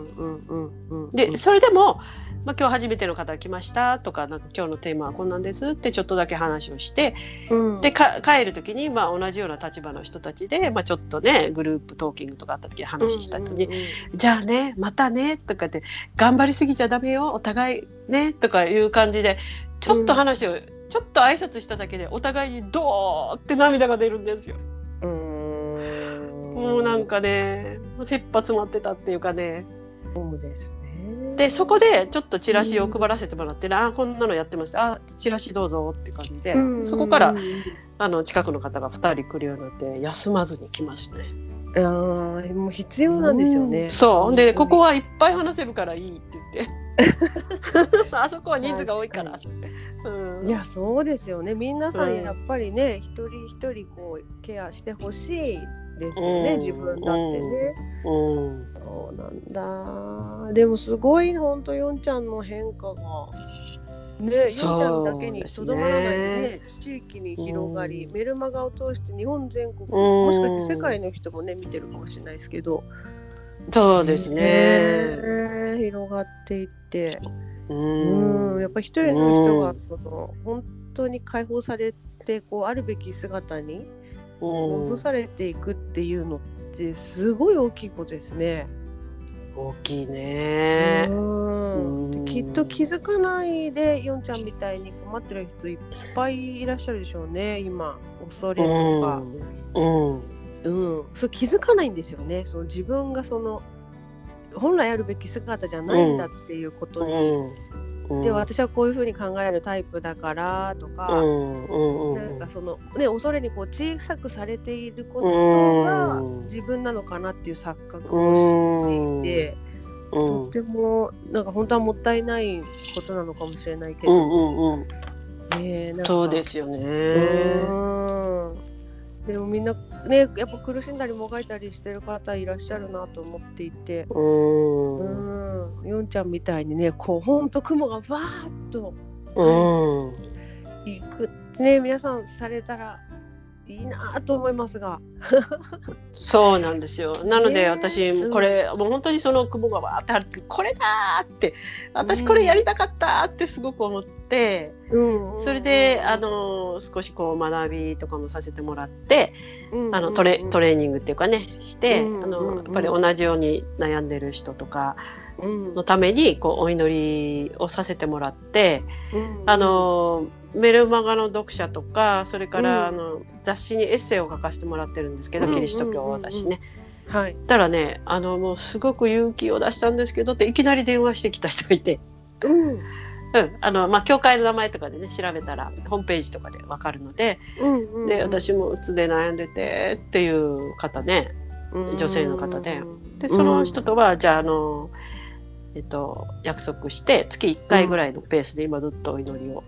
でそれでもまあ、今日初めての方来ましたとかなんか今日のテーマはこんなんですってちょっとだけ話をして、うん、で帰る時にまあ同じような立場の人たちで、まあ、ちょっとねグループトーキングとかあった時話した後に、じゃあねまたねとかって頑張りすぎちゃダメよお互いねとかいう感じでちょっと話を、うん、ちょっと挨拶しただけでお互いにドーって涙が出るんですよ。うん。もうなんかね切羽詰まってたっていうかね。そうですでそこでちょっとチラシを配らせてもらって、うん、あこんなのやってました。あチラシどうぞって感じで、うん、そこからあの近くの方が2人来るようになって休まずに来ますね。あもう必要なんですよね。うん、そう。でここはいっぱい話せるからいいって言って。あそこは人数が多いから。うん、いやそうですよね。皆さん。やっぱりね、一人一人こうケアしてほしいですよね、自分だってね。うん。そうなんだ。でもすごいほんとヨンちゃんの変化が。ねヨンちゃんだけにとどまらないでね。地域に広がり、メルマガを通して日本全国もしかして世界の人もね見てるかもしれないですけど。そうですね、ね、広がっていって。うんやっぱ一人の人がその本当に解放されてこうあるべき姿に戻されていくっていうのってすごい大きいことですね。大きいね。うん。きっと気づかないでヨンちゃんみたいに困ってる人いっぱいいらっしゃるでしょうね今。恐れとか。うん、うん、そう気づかないんですよね。その自分がその本来あるべき姿じゃないんだっていうことに、うん、で私はこういうふうに考えるタイプだからとか、うん、なんかそのね恐れにこう小さくされていることが自分なのかなっていう錯覚をしていて、とてもなんか本当はもったいないことなのかもしれないけど、うんうんうん。ね、そうですよね。でもみんなねやっぱ苦しんだりもがいたりしてる方いらっしゃるなと思っていて。うん。ヨンちゃんみたいにねこうほんと雲がわーっとい。く。ね皆さんされたらいいなと思いますが。そうなんですよ。なので私これ、うん、もう本当にその雲がわーってあるってこれだって私これやりたかったってすごく思って、うん、それであの少しこう学びとかもさせてもらって、うん、あのトレトレーニングっていうかねして、あのやっぱり同じように悩んでる人とかのためにこうお祈りをさせてもらって、あのメルマガの読者とかそれから、あの雑誌にエッセイを書かせてもらってるんですけど、キリスト教を私ね。はい、たらねあのもうすごく勇気を出したんですけどっていきなり電話してきた人がいて。うん。うん、あのまあ教会の名前とかでね調べたらホームページとかでわかるので、うん、で私もうつで悩んでてっていう方ね、女性の方で。でその人とはじゃああの、えっと、約束して月1回ぐらいのペースで今ずっとお祈りを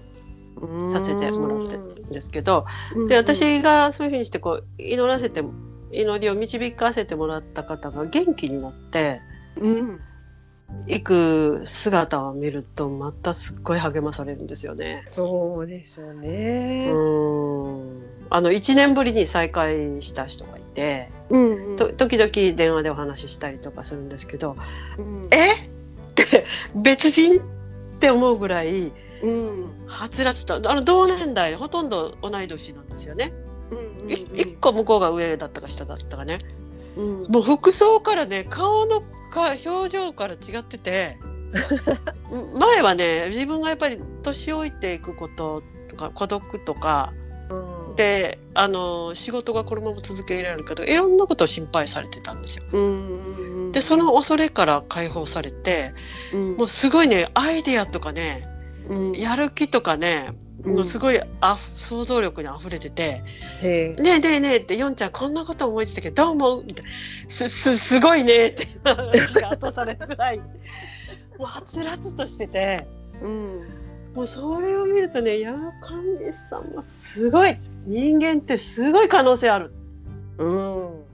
させてもらってるんですけどで私がそういうふうにしてこう祈らせて祈りを導かせてもらった方が元気になって。うん行く姿を見るとまたすっごい励まされるんですよね。そうでしょうね。うんあの1年ぶりに再会した人がいて、うんうん、と時々電話でお話ししたりとかするんですけど「うん、え？って別人って思うぐらい、うん、はつらつとあの同年代ほとんど同い年なんですよね。うんうんうん、1個向こうが上だったか下だったかね。うん、もう服装からね顔のか表情から違ってて 前はね自分がやっぱり年老いていくこととか孤独とか、うん、であの仕事がこのまま続けられるかとかいろんなことを心配されてたんですよ。うんでその恐れから解放されて、うん、もうすごいねアイデアとかね、やる気とかねもうすごいあ想像力にあふれてて「ねえねえねえ」って「ヨンちゃんこんなこと思いついたけどどう思う?」みたいな「すすすごいね」って 後されるぐらいもうはつらつとしてて、うん、もうそれを見るとね山上さんはすごい。人間ってすごい可能性ある。うん、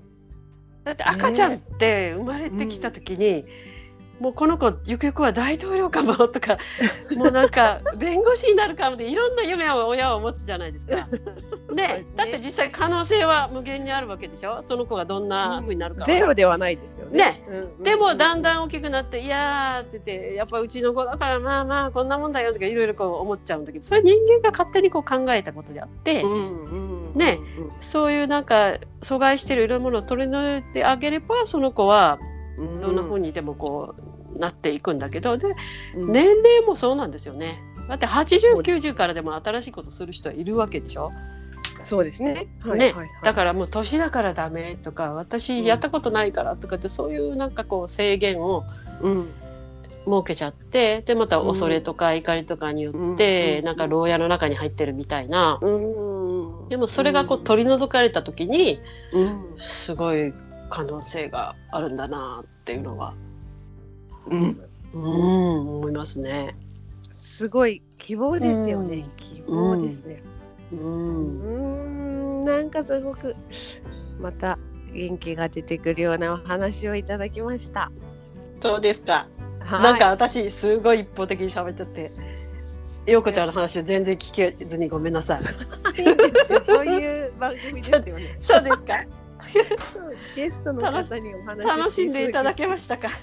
だって赤ちゃんって生まれてきた時に、うんもうこの子ゆくゆくは大統領かもとか もうなんか弁護士になるかもでいろんな夢を親は持つじゃないですか。で、ね、だって実際可能性は無限にあるわけでしょ？その子がどんなふうになるか、ゼロではないですよね。ね、うんうん、でもだんだん大きくなって「いや」って言って「やっぱうちの子だからまあまあこんなもんだよ」とかいろいろこう思っちゃうんだけどそれ人間が勝手にこう考えたことであって、うんうん、ね、そういうなんか阻害してるいろんなものを取り除いてあげればその子はどんなふうにでもこうなっていくんだけどで、年齢もそうなんですよね。だって8090からでも新しいことする人はいるわけでしょ？そうですね。はい、ね、はい、だからもう年だからダメとか私やったことないからとかってそういうなんかこう制限を、うん、設けちゃってでまた恐れとか怒りとかによって、うん、なんか牢屋の中に入ってるみたいな、うん、でもそれがこう取り除かれた時に、うん、すごい可能性があるんだなっていうのは、うん、うん、思いますね。すごい希望ですよね。希望ですね。うん、うんなんかすごくまた元気が出てくるようなお話をいただきました。そうですか。はい、なんか私すごい一方的に喋ってて。陽子ちゃんの話を全然聞けずにごめんなさい。そういう番組ですよね。そうですか。ゲストの方にお話楽しんでいただけましたか。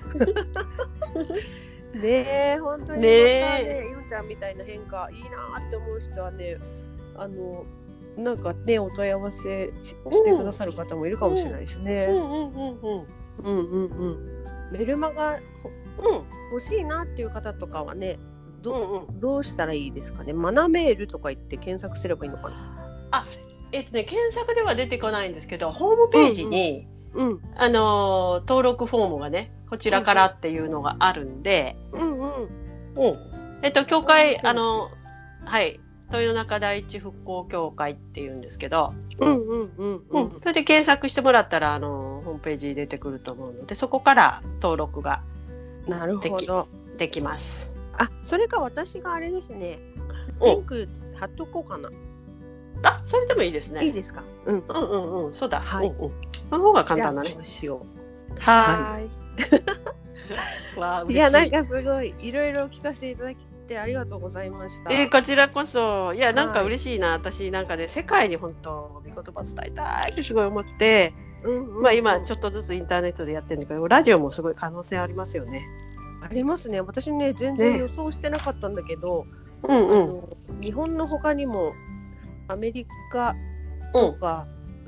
ねえ本当にねえよちゃんみたいな変化いいなって思う人はねあのなんかねお問い合わせしてくださる方もいるかもしれないですね。うんうんうんうんうんうんメルマガ、うん、欲しいなっていう方とかはねど,、うんうん、どうしたらいいですかね？マナメールとか言って検索すればいいのかな？あえっとね、検索では出てこないんですけどホームページに、うんうん、あの登録フォームがねこちらからっていうのがあるんで、うんうんうん。えっと教会あのはい。豊中第一復興協会っていうんですけど、うんうんうんうん、それで検索してもらったらあのホームページに出てくると思うのでそこから登録がなるほどできます。あそれか私があれですねリンク貼っとこうかな。あ、それでもいいですね。いいですか？うん、うんうんうん、そうだ。はい。うんうん、その方が簡単だね。そうしよう。はい。わいやなんかすごいいろいろ聞かせていただきてありがとうございました。えー、こちらこそいやなんか嬉しいな、はい、私なんかね世界に本当御言葉伝えたいってすごい思って、まあ今ちょっとずつインターネットでやってるんだけどラジオもすごい可能性ありますよね。ありますね。私ね全然予想してなかったんだけど、ね、うんうん、日本の他にもアメリカとか、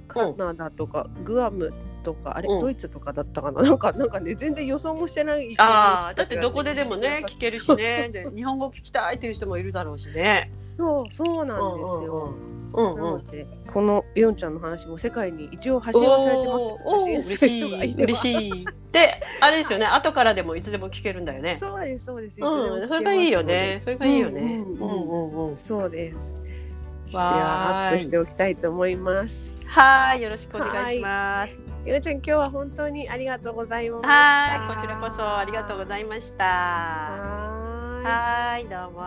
カナダとか、グアムとか、あれ、ドイツとかだったかな、なんか、なんかね、全然予想もしてない。ああ、だってどこででもね、聞けるしね、日本語聞きたいという人もいるだろうしね。そう、そうなんですよ。うんなので、このヨンちゃんの話も世界に一応発信はされてます。お嬉しい、嬉しい。で、あれですよね、後からでもいつでも聞けるんだよね。そうです、そうです。うん、それがいいよね。それがいいよね。うんうんうん、そうです。ではアップしておきたいと思います。はい、よろしくお願いします。ゆなちゃん今日は本当にありがとうございます。はいこちらこそありがとうございました。はいどうも。